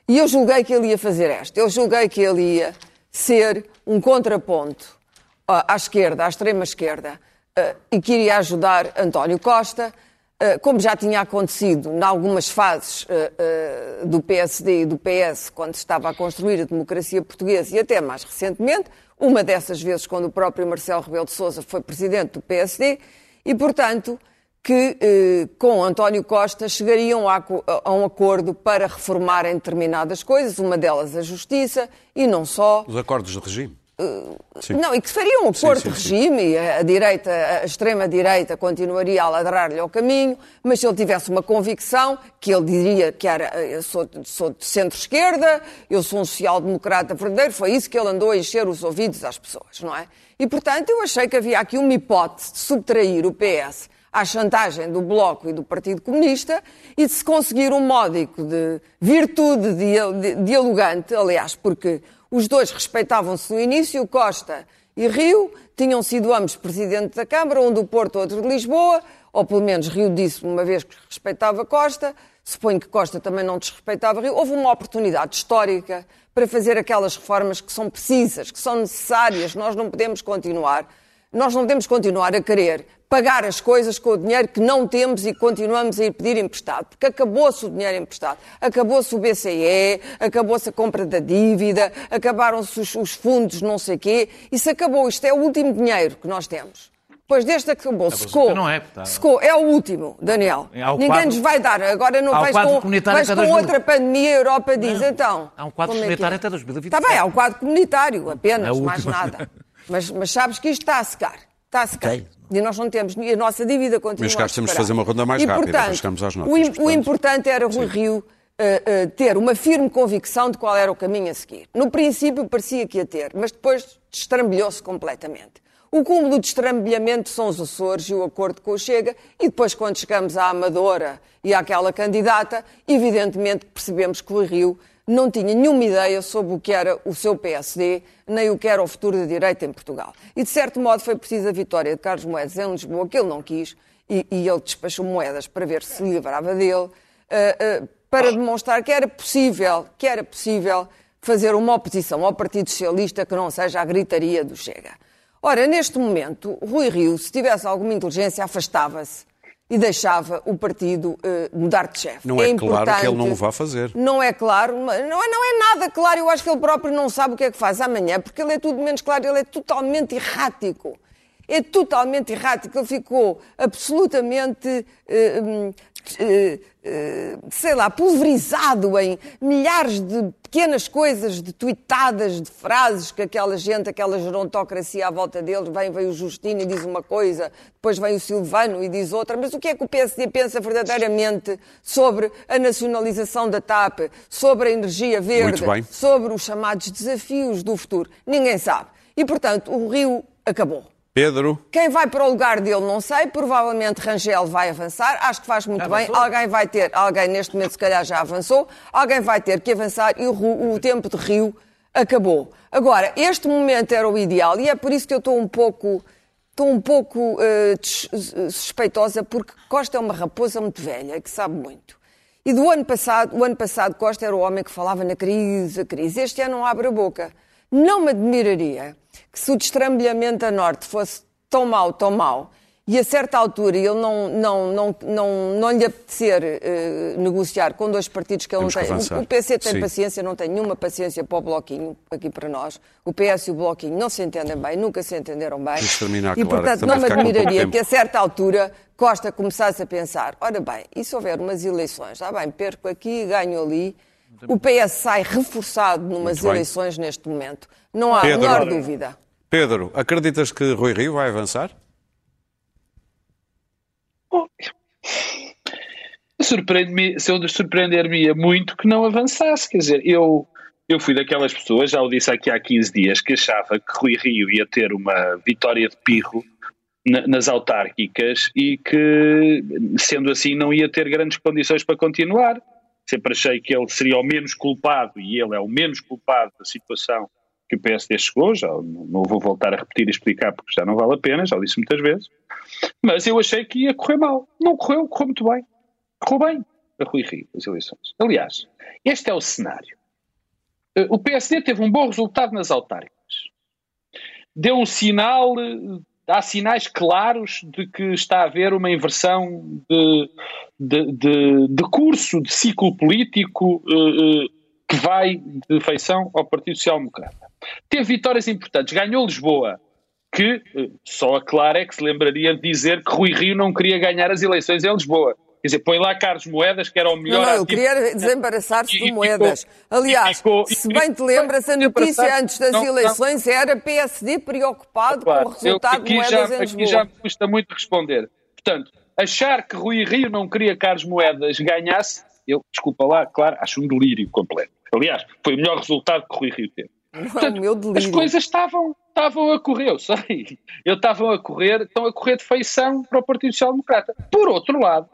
E eu julguei que ele ia fazer esta. Eu julguei que ele ia ser um contraponto à à esquerda, à extrema esquerda, eh, e que iria ajudar António Costa, eh, como já tinha acontecido em algumas fases do PSD e do PS, quando se estava a construir a democracia portuguesa, e até mais recentemente, uma dessas vezes quando o próprio Marcelo Rebelo de Sousa foi presidente do PSD, e, portanto, que eh, com António Costa chegariam a, a um acordo para reformarem determinadas coisas, uma delas a justiça, e não só. Os acordos de regime. Sim. Não, e que faria um acordo sim, de sim. regime e a, a direita, a extrema-direita continuaria a ladrar-lhe ao caminho, mas se ele tivesse uma convicção, que ele diria que era, eu sou, sou de centro-esquerda, eu sou um social-democrata verdadeiro, foi isso que ele andou a encher os ouvidos às pessoas, não é? E, portanto, eu achei que havia aqui uma hipótese de subtrair o PS à chantagem do Bloco e do Partido Comunista e de se conseguir um módico de virtude dia- di- dialogante, aliás, porque os dois respeitavam-se no início, Costa e Rio, tinham sido ambos presidente da Câmara, um do Porto, outro de Lisboa, ou pelo menos Rio disse uma vez que respeitava Costa, suponho que Costa também não desrespeitava Rio. Houve uma oportunidade histórica para fazer aquelas reformas que são precisas, que são necessárias. Nós não podemos continuar nós não podemos continuar a querer pagar as coisas com o dinheiro que não temos e continuamos a ir pedir emprestado, porque acabou-se o dinheiro emprestado, acabou-se o BCE, acabou-se a compra da dívida, acabaram-se os, os fundos não sei quê, isso acabou, isto é o último dinheiro que nós temos. Depois deste acabou, secou, não é, tá. secou, é o último, Daniel. Há o Ninguém quadro- nos vai dar, agora não vais quadro com, vais com 2000. outra pandemia, a Europa diz, então... Há um quadro é que comunitário é? até 2027. Está bem, há um quadro comunitário apenas, É mais nada. <laughs> Mas, mas sabes que isto está a secar. Está a secar. Ok. E nós não temos, e a nossa dívida continua Meus caros, a temos de fazer uma ronda mais e, rápida, portanto, chegamos às notas, O, portanto. o importante era Rui Rio eh, eh, ter uma firme convicção de qual era o caminho a seguir. No princípio parecia que ia ter, mas depois destrambelhou-se completamente. O cúmulo de estrambilhamento são os Açores e o acordo com o Chega, e depois, quando chegamos à Amadora e àquela candidata, evidentemente percebemos que o Rio não tinha nenhuma ideia sobre o que era o seu PSD, nem o que era o futuro da direita em Portugal. E, de certo modo, foi preciso a vitória de Carlos Moedas em Lisboa, que ele não quis, e, e ele despachou Moedas para ver se se livrava dele, eh, eh, para demonstrar que era possível, que era possível fazer uma oposição ao Partido Socialista que não seja a gritaria do Chega. Ora, neste momento, Rui Rio, se tivesse alguma inteligência, afastava-se e deixava o partido eh, mudar de chefe. Não é claro que ele não o vá fazer. Não é claro, não é, não é nada claro. Eu acho que ele próprio não sabe o que é que faz amanhã, porque ele é tudo menos claro, ele é totalmente errático. é totalmente errático. Ele ficou absolutamente, eh, sei lá, pulverizado em milhares de pequenas coisas, de tuitadas, de frases que aquela gente, aquela gerontocracia à volta deles, vem, vem o Justino e diz uma coisa, depois vem o Silvano e diz outra. Mas o que é que o PSD pensa verdadeiramente sobre a nacionalização da TAP, sobre a energia verde, sobre os chamados desafios do futuro? Ninguém sabe. E, portanto, o Rio acabou. Pedro. Quem vai para o lugar dele, não sei. Provavelmente Rangel vai avançar. Acho que faz muito bem. Alguém vai ter, alguém neste momento se calhar já avançou, alguém vai ter que avançar e o, o tempo de Rio acabou. Agora, este momento era o ideal e é por isso que eu estou um pouco, estou um pouco uh, suspeitosa, porque Costa é uma raposa muito velha, que sabe muito. E do ano passado, o ano passado Costa era o homem que falava na crise, a crise. Este ano não abre a boca. Não me admiraria que se o destrambelhamento a norte fosse tão mau, tão mau, e a certa altura ele não, não, não, não, não lhe apetecer uh, negociar com dois partidos que ele Temos não tem. O, o PC tem Sim. paciência, não tem nenhuma paciência para o Bloquinho, aqui para nós. O PS e o Bloquinho não se entendem bem, nunca se entenderam bem. Terminar, e, claro, portanto, não me admiraria que a certa altura Costa começasse a pensar: ora bem, e se houver umas eleições? Ah, bem, perco aqui, ganho ali. O PS sai reforçado numas eleições neste momento. Não há a menor dúvida. Pedro, acreditas que Rui Rio vai avançar? Surpreende-me, se eu surpreender-me muito que não avançasse. Quer dizer, eu, eu fui daquelas pessoas, já o disse aqui há 15 dias, que achava que Rui Rio ia ter uma vitória de pirro nas autárquicas e que, sendo assim, não ia ter grandes condições para continuar. Sempre achei que ele seria o menos culpado e ele é o menos culpado da situação que o PSD chegou, já não vou voltar a repetir e explicar porque já não vale a pena, já disse muitas vezes, mas eu achei que ia correr mal. Não correu, correu muito bem. Correu bem a Rui Rio, as eleições. Aliás, este é o cenário. Eh, o PSD teve um bom resultado nas autárquicas. Deu um sinal, há sinais claros de que está a haver uma inversão de, de, de, de curso, de ciclo político uh, uh, que vai de feição ao Partido Social Democrata. Teve vitórias importantes, ganhou Lisboa, que eh, só a Clara é que se lembraria de dizer que Rui Rio não queria ganhar as eleições em Lisboa. Quer dizer, põe lá Carlos Moedas, que era o melhor. Não, não eu queria desembaraçar-se de Moedas. Aliás, ficou, se bem te lembras, a notícia antes das não, eleições não. era PSD preocupado claro, com o resultado de Moedas já, em Lisboa. Aqui já me custa muito responder. Portanto, achar que Rui Rio não queria Carlos Moedas ganhasse, eu, desculpa lá, claro, acho um delírio completo. Aliás, foi o melhor resultado que Rui Rio teve. Portanto, meu as coisas estavam, estavam a correr, eu sei. Eu estavam a correr, estão a correr de feição para o Partido Social Democrata. Por outro lado,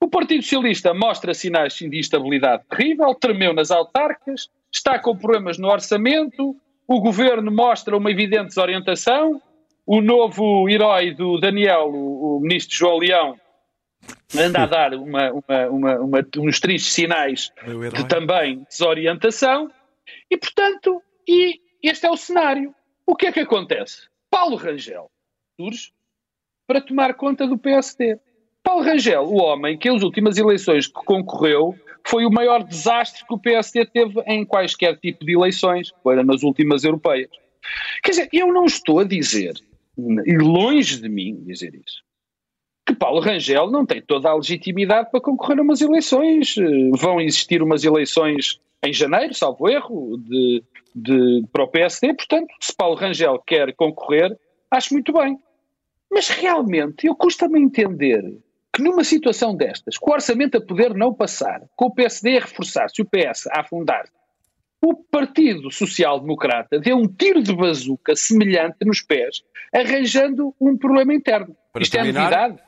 o Partido Socialista mostra sinais de instabilidade terrível, tremeu nas autarcas, está com problemas no orçamento, o governo mostra uma evidente desorientação, o novo herói do Daniel, o, o ministro João Leão, anda a dar uma, uma, uma, uns tristes sinais de também desorientação, e portanto, e este é o cenário. O que é que acontece? Paulo Rangel surge para tomar conta do PSD. Paulo Rangel, o homem que as últimas eleições que concorreu foi o maior desastre que o PSD teve em quaisquer tipo de eleições, foi nas últimas europeias. Quer dizer, eu não estou a dizer, e longe de mim dizer isso, que Paulo Rangel não tem toda a legitimidade para concorrer a umas eleições. Vão existir umas eleições em janeiro, salvo erro, de, de, para o PSD. Portanto, se Paulo Rangel quer concorrer, acho muito bem. Mas realmente, eu custa-me entender que numa situação destas, com o orçamento a poder não passar, com o PSD a reforçar-se o PS a afundar-se, o Partido Social Democrata deu um tiro de bazuca semelhante nos pés, arranjando um problema interno. Para Isto terminar... é novidade?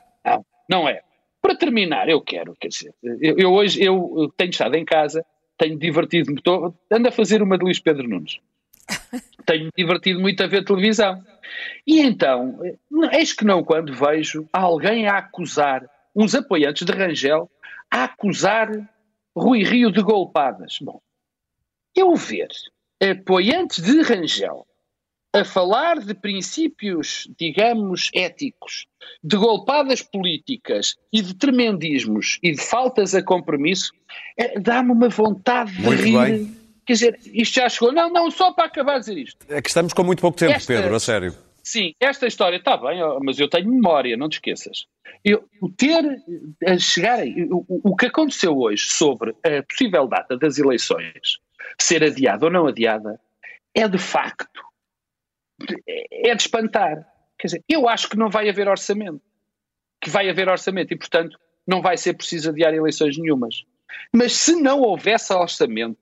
Não, é. Para terminar, eu quero, quer dizer, eu, eu hoje eu tenho estado em casa, tenho divertido-me, ando a fazer uma de Luís Pedro Nunes. <laughs> tenho divertido muito a ver televisão. E então, eis que não quando vejo alguém a acusar, uns apoiantes de Rangel, a acusar Rui Rio de golpadas. Bom, eu ver apoiantes de Rangel a falar de princípios, digamos, éticos, de golpadas políticas e de tremendismos e de faltas a compromisso, é, dá-me uma vontade de muito rir. Bem. Quer dizer, isto já chegou. Não, não, só para acabar de dizer isto. É que estamos com muito pouco tempo, Esta, Pedro, a sério. sim, esta história está bem, mas eu tenho memória, não te esqueças. Eu, o ter, a chegar, aí, o, o que aconteceu hoje sobre a possível data das eleições ser adiada ou não adiada é de facto, é de espantar. Quer dizer, eu acho que não vai haver orçamento. Que vai haver orçamento e, portanto, não vai ser preciso adiar eleições nenhumas. Mas se não houvesse orçamento,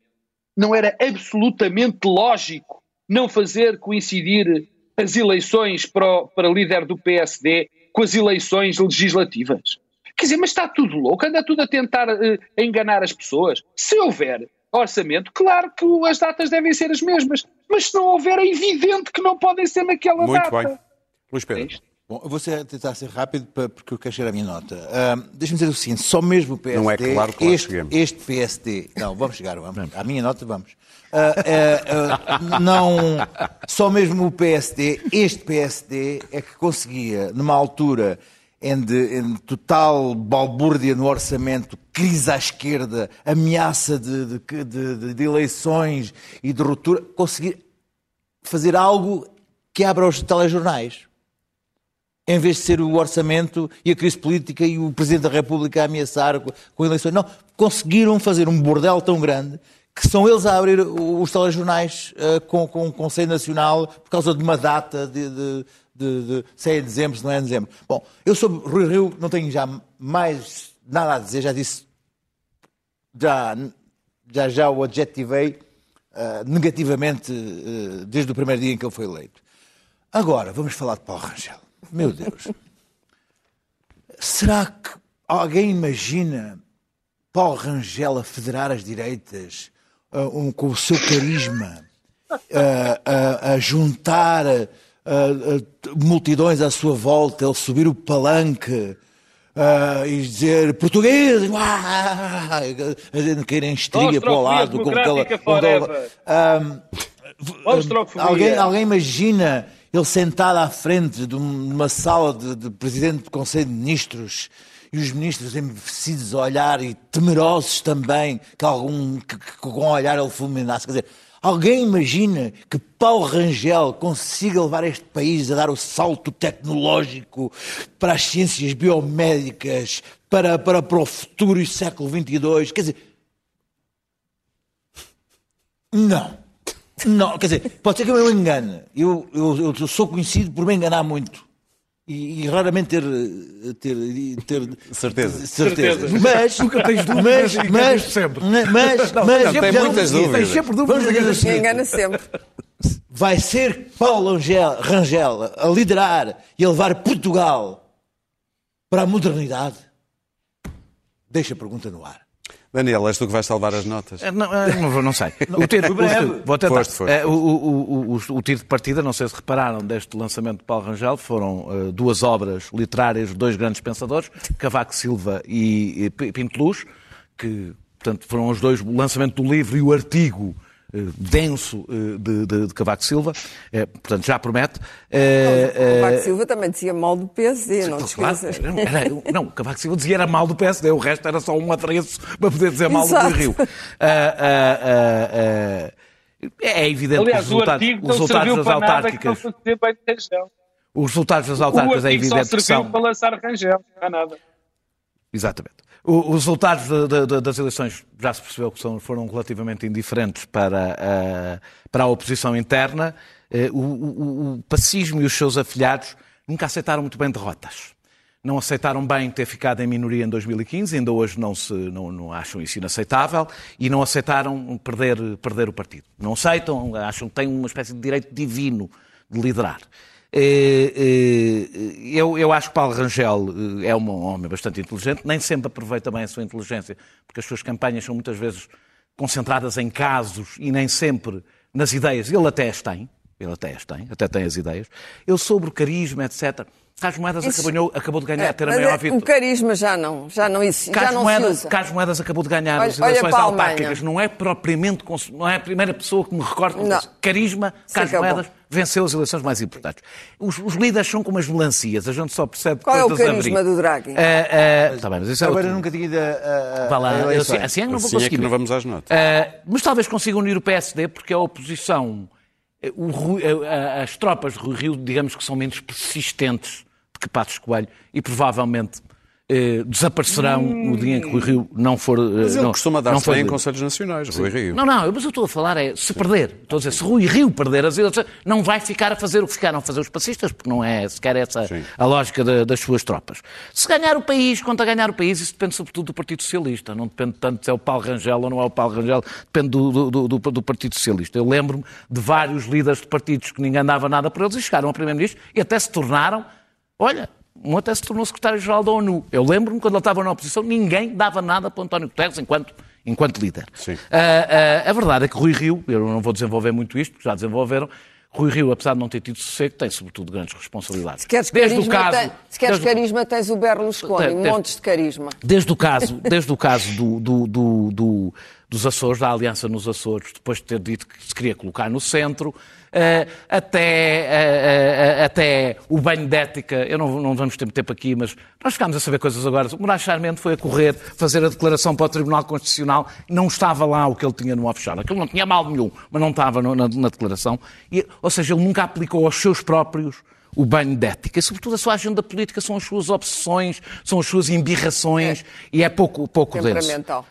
não era absolutamente lógico não fazer coincidir as eleições para, o, para líder do PSD com as eleições legislativas. Quer dizer, mas está tudo louco, anda tudo a tentar uh, enganar as pessoas. Se houver orçamento, claro que as datas devem ser as mesmas, mas se não houver, é evidente que não podem ser naquela Muito data. bem. Luís Pedro. É Bom, eu vou ser, tentar ser rápido para- porque eu quero chegar à minha nota. Uh, Deixa-me dizer o seguinte: só mesmo o PSD. Não é claro que este, cheguemos. este PSD. Não, vamos chegar, vamos. À minha nota, vamos. Ah, ah, não. Só mesmo o PSD, este PSD, é que conseguia, numa altura em, total balbúrdia no orçamento, crise à esquerda, ameaça de, de- de- de eleições e de ruptura, conseguir fazer algo que abra os telejornais em vez de ser o orçamento e a crise política e o Presidente da República a ameaçar com, com eleições. Não, conseguiram fazer um bordel tão grande que são eles a abrir os telejornais eh, com, com o Conselho Nacional por causa de uma data de, de, de, de se é em dezembro, se não é em dezembro. Bom, eu sobre Rui Rio não tenho já mais nada a dizer, já disse, já já, já o adjetivei eh, negativamente eh, desde o primeiro dia em que ele foi eleito. Agora, vamos falar de Paulo Rangel. Meu Deus. Será que alguém imagina Paulo Rangel a federar as direitas ah, um, com o seu carisma, a juntar ah, multidões à sua volta, ele subir o palanque ah, e dizer português, uá, <laughs> a gente querem estria para o lado. com aquela- Democrática com aquela- Austrofobia. Alguém, alguém imagina ele sentado à frente de um- uma sala de, de presidente do Conselho de Ministros e os ministros embevecidos a olhar e temerosos também que algum que, que com um olhar ele fulminasse. Quer dizer, alguém imagina que Paulo Rangel consiga levar este país a dar o salto tecnológico para as ciências biomédicas, para, para, para o futuro e século XXII? Quer dizer, não. Não, quer dizer, pode ser que eu me engane. Eu, eu, eu sou conhecido por me enganar muito. E, e raramente ter, ter, ter Certeza. certeza. Mas, <laughs> Nunca tens dúvidas mas, mas, sempre. mas, mas, não, tem muitas dúvidas. Sempre dúvidas. Vamos dizer assim, Engana sempre. vai ser Paulo Rangel, Rangel a liderar e a levar Portugal para a modernidade? Deixa a pergunta no ar. Daniel, és tu que vais salvar as notas. Eh, Não, eh, não, vou- não sei. <laughs> O tiro, breve. o- vou tentar. Foste, foste, o, o, o, o, tiro de partida, não sei se repararam, deste lançamento de Paulo Rangel, foram eh, duas obras literárias de dois grandes pensadores, Cavaco Silva e, e Pinto Luz, que portanto, foram os dois, o lançamento do livro e o artigo denso eh, de, de, de Cavaco Silva, Eh, portanto já promete. Eh, O Cavaco eh, Silva também dizia mal do PSD, não te Claro, esqueças. não, era- não, o Cavaco Silva dizia era mal do PSD, o resto era só um adereço para poder dizer mal do Exato. Rui Rio. Ah, ah, ah, ah, é evidente Aliás, que os resultados, os não resultados das não autárquicas, os resultados das O autárquicas é artigo só evidente que são. para lançar Rangel, não há nada. Exatamente. O- Os resultados de- de- das eleições já se percebeu que são- foram relativamente indiferentes para a, para a oposição interna. Eh, O, o- o pacismo e os seus afilhados nunca aceitaram muito bem derrotas. Não aceitaram bem ter ficado em minoria em 2015, ainda hoje não, se, não, não acham isso inaceitável, e não aceitaram perder, perder o partido. Não aceitam, acham que têm uma espécie de direito divino de liderar. Eh, eh, Eu, eu acho que Paulo Rangel eh, é um homem bastante inteligente, nem sempre aproveita bem a sua inteligência, porque as suas campanhas são muitas vezes concentradas em casos e nem sempre nas ideias. Ele até as tem, ele até as tem, até tem as ideias. Ele sobre o carisma, etc. Carlos Moedas Isso- acabou, acabou de ganhar, É, ter a maior é- vitória. o carisma já não, já não, isso, já Carlos não se Moedas, usa. Carlos Moedas acabou de ganhar Olha- as eleições autárquicas. Não é propriamente, não é a primeira pessoa que me recordo. Não. Carisma, Carlos acabou. Moedas venceu as eleições mais importantes. Os, os líderes são como as melancias, a gente só percebe Qual é o carisma do Draghi? Ah, ah, tá bem, mas isso é Agora outro- nunca tinha ido a, a, Vá lá, a assim, assim é que não vou Assim é conseguir. que não vamos às notas. Ah, mas talvez consiga unir o PSD, porque a oposição o as tropas de Rui Rio, digamos que são menos persistentes do que Passos Coelho e provavelmente eh, desaparecerão no dia em que Rui Rio não for. eh, Mas ele não, costuma dar-se bem em. Conselhos Nacionais, Rui Rio. Não, não, mas eu estou a falar é se perder. Estou a dizer, se Rui Rio perder as eleições, não vai ficar a fazer o que ficaram a fazer os passistas, porque não é sequer essa Sim. a lógica da- das suas tropas. Se ganhar o país, quanto a ganhar o país, isso depende sobretudo do Partido Socialista. Não depende tanto se é o Paulo Rangel ou não é o Paulo Rangel, depende do, do- do- do- do Partido Socialista. Eu lembro-me de vários líderes de partidos que ninguém dava nada por eles e chegaram a Primeiro-Ministro e até se tornaram, olha, um até se tornou secretário-geral da ONU. Eu lembro-me quando ele estava na oposição, ninguém dava nada para o António Guterres enquanto, enquanto líder. Sim. Ah, ah, a verdade é que Rui Rio, eu não vou desenvolver muito isto, porque já desenvolveram, Rui Rio, apesar de não ter tido sossego, tem sobretudo grandes responsabilidades. Se queres desde carisma, o caso, tem- se queres desde, o- carisma tens o Berlusconi, Tem- tem- montes de carisma. desde o caso, desde o caso do, do- do- do- dos Açores, da aliança nos Açores, depois de ter dito que se queria colocar no centro, eh, até, eh, eh, até o banho de ética, eu não, não vamos ter tempo aqui, mas nós ficámos a saber coisas agora. O Moraes Charmente foi a correr, fazer a declaração para o Tribunal Constitucional, não estava lá o que ele tinha no offshore. Aquilo não tinha mal nenhum, mas não estava no- na, na declaração. E, ou seja, ele nunca aplicou aos seus próprios o banho de ética. Sobretudo, a sua agenda política são as suas obsessões, são as suas embirrações, e é pouco, pouco denso. Temperamental.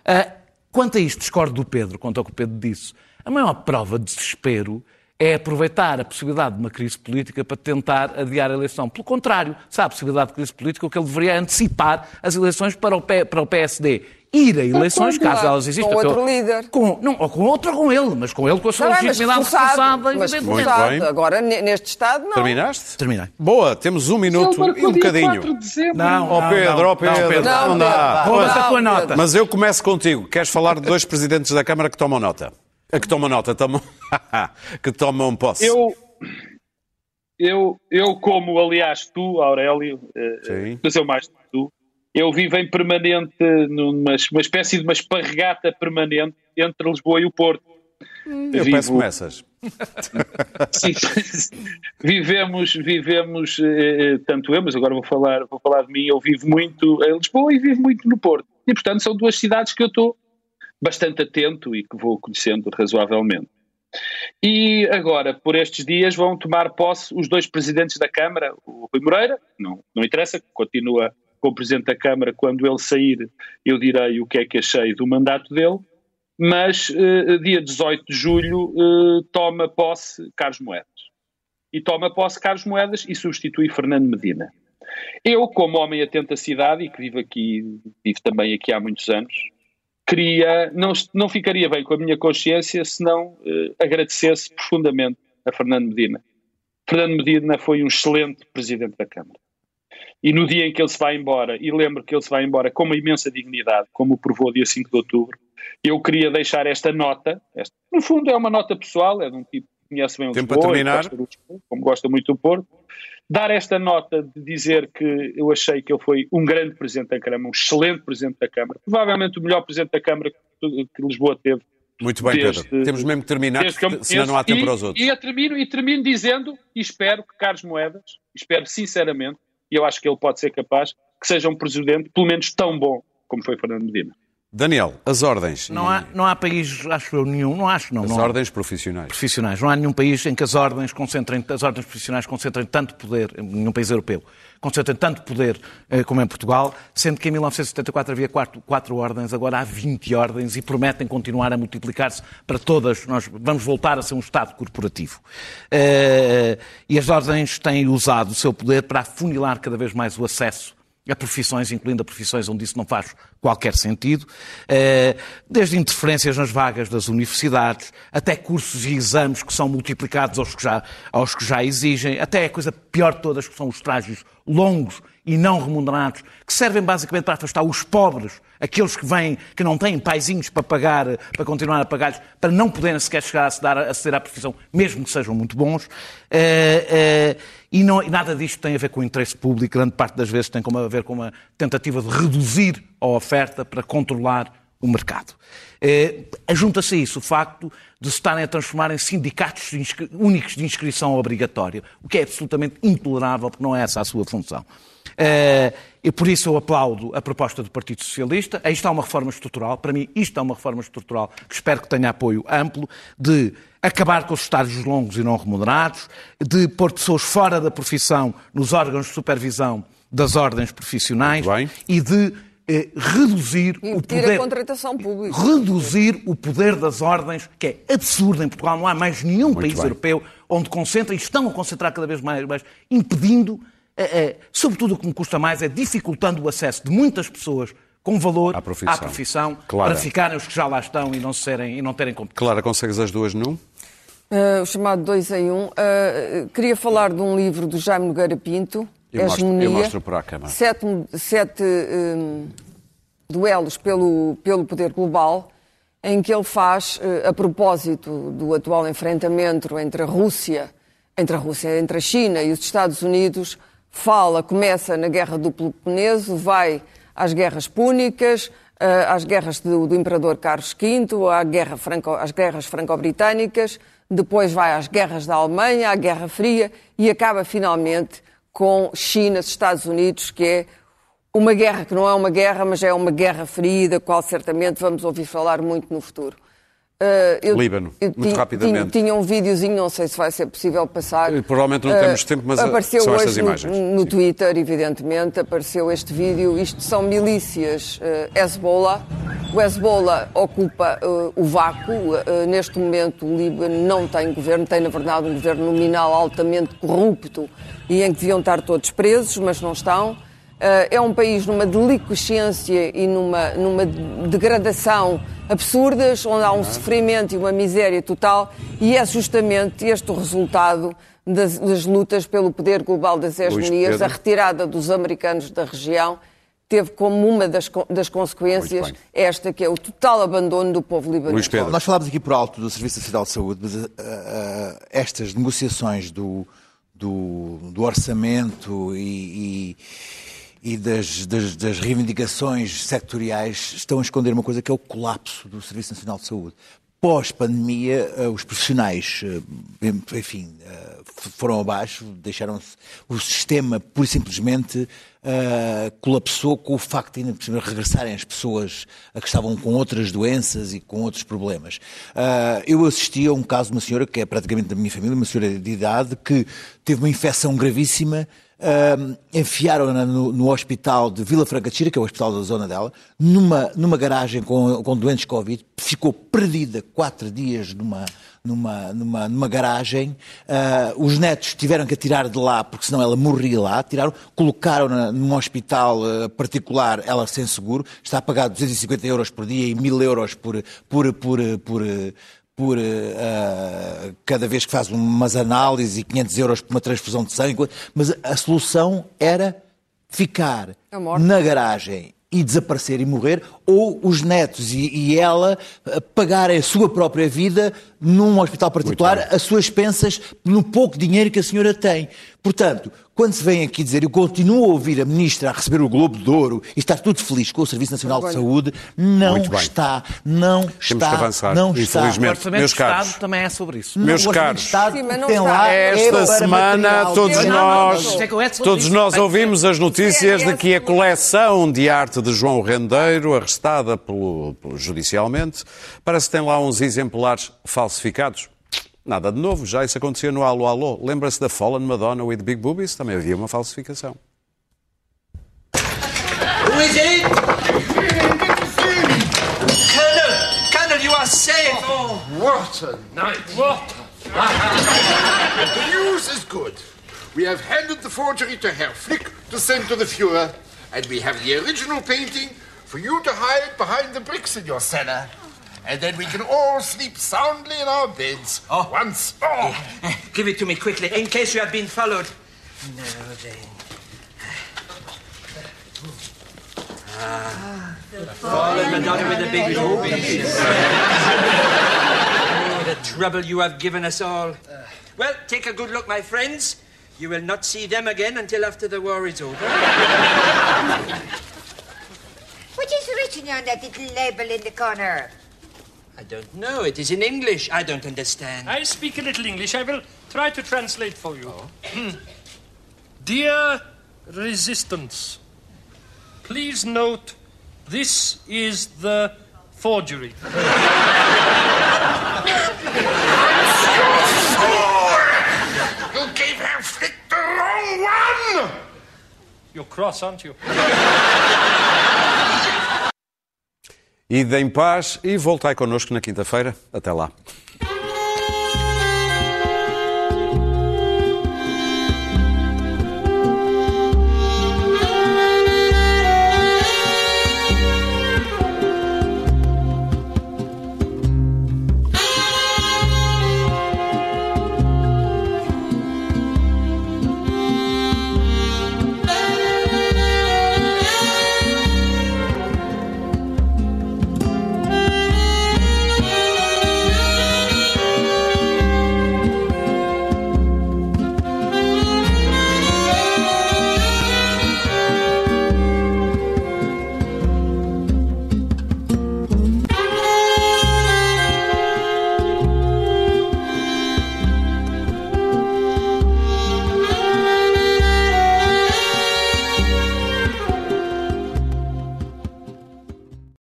Quanto a isto, discordo do Pedro, quanto ao que o Pedro disse. A maior prova de desespero é aproveitar a possibilidade de uma crise política para tentar adiar a eleição. Pelo contrário, se há a possibilidade de crise política, o que ele deveria é antecipar as eleições para o, P- para o PSD. Ir a eleições, caso elas existam. com outro líder. Com, não, ou com outro ou com ele, mas com ele com a sua Não é, legitimidade reforçada, evidentemente. Agora, ne- neste Estado, não. Terminaste? Terminei. Boa, temos um minuto e um bocadinho. 4 de dezembro. Não, não, Pedro, não, ó Pedro, não, Pedro. não, Não, dá. Mas eu começo contigo. Queres falar de dois presidentes da Câmara que tomam nota? A que tomam nota, tomam... <laughs> que tomam posse. Eu, eu, eu como, aliás, tu, Aurélio, eh, Sim. mas eu mais do que tu, eu vivo em permanente, numa uma espécie de uma esparregata permanente entre Lisboa e o Porto. Eu Vivo- peço começas. <laughs> Sim, vivemos, vivemos, eh, tanto eu, mas agora vou falar, vou falar de mim, eu vivo muito em Lisboa e vivo muito no Porto. E, portanto, são duas cidades que eu estou bastante atento e que vou conhecendo razoavelmente. E agora, por estes dias, vão tomar posse os dois presidentes da Câmara, o Rui Moreira, não, não interessa, continua como presidente da Câmara, quando ele sair, eu direi o que é que achei do mandato dele, mas eh, dia 18 de julho eh, toma posse Carlos Moedas. E toma posse Carlos Moedas e substitui Fernando Medina. Eu, como homem atento à cidade e que vivo aqui, vivo também aqui há muitos anos, queria, não, não ficaria bem com a minha consciência se não eh, agradecesse profundamente a Fernando Medina. Fernando Medina foi um excelente presidente da Câmara. E no dia em que ele se vai embora, e lembro que ele se vai embora com uma imensa dignidade, como o provou dia 5 de outubro, eu queria deixar esta nota, esta, no fundo é uma nota pessoal, é de um tipo conhece bem o Tempo Lisboa, gosta do Lisboa, como gosta muito do Porto, dar esta nota de dizer que eu achei que ele foi um grande Presidente da Câmara, um excelente Presidente da Câmara, provavelmente o melhor Presidente da Câmara que, que Lisboa teve. Muito bem, Desde- Pedro. Temos mesmo que terminar, que eu senão não há tempo e, para os outros. E eu termino, e termino dizendo, e espero que Carlos Moedas, espero sinceramente, e eu acho que ele pode ser capaz, que seja um Presidente pelo menos tão bom como foi Fernando Medina. Daniel, as ordens. Não há, não há país, acho eu, nenhum, não acho, não. As não há. ordens profissionais. profissionais. Não há nenhum país em que as ordens concentrem, as ordens profissionais concentrem tanto poder, nenhum país europeu, concentrem tanto poder eh, como em Portugal, sendo que em 1974 havia quatro, quatro ordens, agora há 20 ordens e prometem continuar a multiplicar-se para todas. Nós vamos voltar a ser um Estado corporativo. Eh, e as ordens têm usado o seu poder para afunilar cada vez mais o acesso a profissões, incluindo a profissões onde isso não faz qualquer sentido, eh, desde interferências nas vagas das universidades, até cursos e exames que são multiplicados aos que já, aos que já exigem, até a coisa pior de todas, que são os estágios longos e não remunerados, que servem basicamente para afastar os pobres, aqueles que vêm, que não têm paizinhos para pagar, para continuar a pagar-lhes, para não poderem sequer chegar a aceder à- aceder à profissão, mesmo que sejam muito bons. Eh, eh, e, não- e nada disto tem a ver com o interesse público, grande parte das vezes tem a ver com uma tentativa de reduzir a oferta para controlar o mercado. Eh, Junta-se a isso o facto de se estarem a transformar em sindicatos de únicos de inscrição obrigatória, o que é absolutamente intolerável, porque não é essa a sua função. Eh, e por isso eu aplaudo a proposta do Partido Socialista. Aí está uma reforma estrutural. Para mim, isto é uma reforma estrutural que espero que tenha apoio amplo, de acabar com os estágios longos e não remunerados, de pôr pessoas fora da profissão nos órgãos de supervisão das ordens profissionais Muito e de eh, reduzir E o poder a contratação pública. reduzir o poder das ordens, que é absurdo em Portugal. Não há mais nenhum país bem. europeu onde concentra, e estão a concentrar cada vez mais, mais impedindo, sobretudo o que me custa mais, é dificultando o acesso de muitas pessoas com valor À profissão. profissão, Claro. para ficarem os que já lá estão e não, serem, e não terem competência. Clara, consegues as duas num? Uh, o chamado 2 em 1. Um. Uh, queria falar de um livro do Jaime Nogueira Pinto, Eu mostro- eu mostro para a Câmara. Sete, sete um, duelos pelo, pelo poder global, em que ele faz, uh, a propósito do atual enfrentamento entre a Rússia, entre a Rússia, entre a China e os Estados Unidos, fala, começa na Guerra do Peloponeso, vai às guerras púnicas, eh, às guerras do, do Imperador Carlos V, à guerra franco, às guerras franco-britânicas, depois vai às guerras da Alemanha, à Guerra Fria e acaba finalmente com China, Estados Unidos, que é uma guerra que não é uma guerra, mas é uma guerra fria, da qual certamente vamos ouvir falar muito no futuro. Eh, eu- Líbano, eu muito rapidamente. Tinha, tinha um videozinho, não sei se vai ser possível passar. Eh, provavelmente não Eh, temos tempo, mas, eh, apareceu são hoje estas no- imagens. No, Sim. Twitter, evidentemente, apareceu este vídeo. Isto são milícias eh, Hezbollah. O Hezbollah ocupa eh, o vácuo. Neste momento, o Líbano não tem governo, tem, na verdade, um governo nominal altamente corrupto e em que deviam estar todos presos, mas não estão. Eh, é um país numa deliquescência e numa, numa degradação absurdas, onde há um sofrimento e uma miséria total, e é justamente este o resultado das, das lutas pelo poder global das hegemonias, a retirada dos americanos da região. Teve como uma das, das consequências esta, que é o total abandono do povo libanês. Nós falámos aqui por alto do Serviço Nacional de Saúde, mas ah, ah, estas negociações do, do, do orçamento e, e, e das, das, das reivindicações sectoriais estão a esconder uma coisa que é o colapso do Serviço Nacional de Saúde. Pós-pandemia, ah, os profissionais, ah, enfim, f- foram abaixo, deixaram-se. O sistema, pura e simplesmente, colapsou com o facto de ainda regressarem as pessoas que estavam com outras doenças e com outros problemas. Eu assisti a um caso de uma senhora que é praticamente da minha família, uma senhora de idade, que teve uma infecção gravíssima. Enfiaram-na no, no hospital de Vila Franca de Xira, que é o hospital da zona dela, numa, numa garagem com, com doentes Covid, ficou perdida quatro dias numa, numa, numa, numa garagem. Ah, os netos tiveram que a tirar de lá, porque senão ela morria lá. Tiraram, colocaram-na num hospital ah, particular, ela sem seguro, está a pagar 250 euros por dia e 1000 euros por, por, por, por, por ah, cada vez que faz umas análises e 500 euros por uma transfusão de sangue. Mas a solução era ficar morte. na garagem e desaparecer e morrer, ou os netos e, e ela eh, pagarem a sua própria vida num hospital particular, as suas expensas, no pouco dinheiro que a senhora tem. Portanto, quando se vem aqui dizer, eu continuo a ouvir a ministra a receber o Globo de Ouro e está tudo feliz com o Serviço Nacional de Saúde, não está, não está, que avançar, não está. O infelizmente. Orçamento Meus de Estado caros. também é sobre isso. Meus o Orçamento caros. Estado Sim, não tem lá é Esta semana material. todos Não, não, nós, não, não. É todos nós ouvimos as notícias É, é de que a coleção de arte de João Rendeiro, arrestada pelo, pelo- judicialmente, parece que tem lá uns exemplares falsificados. Nada de novo, já isso acontecia no Alô Alô. Lembra-se da Fallen Madonna with Big Boobies? Também havia uma falsificação. Who is it? Colonel! Colonel, you are safe! Oh, What a night! What? a night. the news is good. We have handed the forgery to Herr Flick to send to the Fuhrer, and we have the original painting for you to hide behind the bricks in your cellar. And then we can all sleep soundly in our beds Oh. once more. <laughs> give it to me quickly, in case you have been followed. Now then. Ah. Fallen Madonna with the big boobies. oh, the trouble you have given us all. Well, take a good look, my friends. You will not see them again until after the war is over. What is the writing on that little label in the corner? I don't know. It is in English. I don't understand. I speak a little English. I will try to translate for you. Oh. <clears throat> Dear Resistance, please note this is the forgery. You gave Herr Flick the wrong one! You're cross, aren't you? <laughs> Ide em paz e voltai connosco na quinta-feira. Até lá.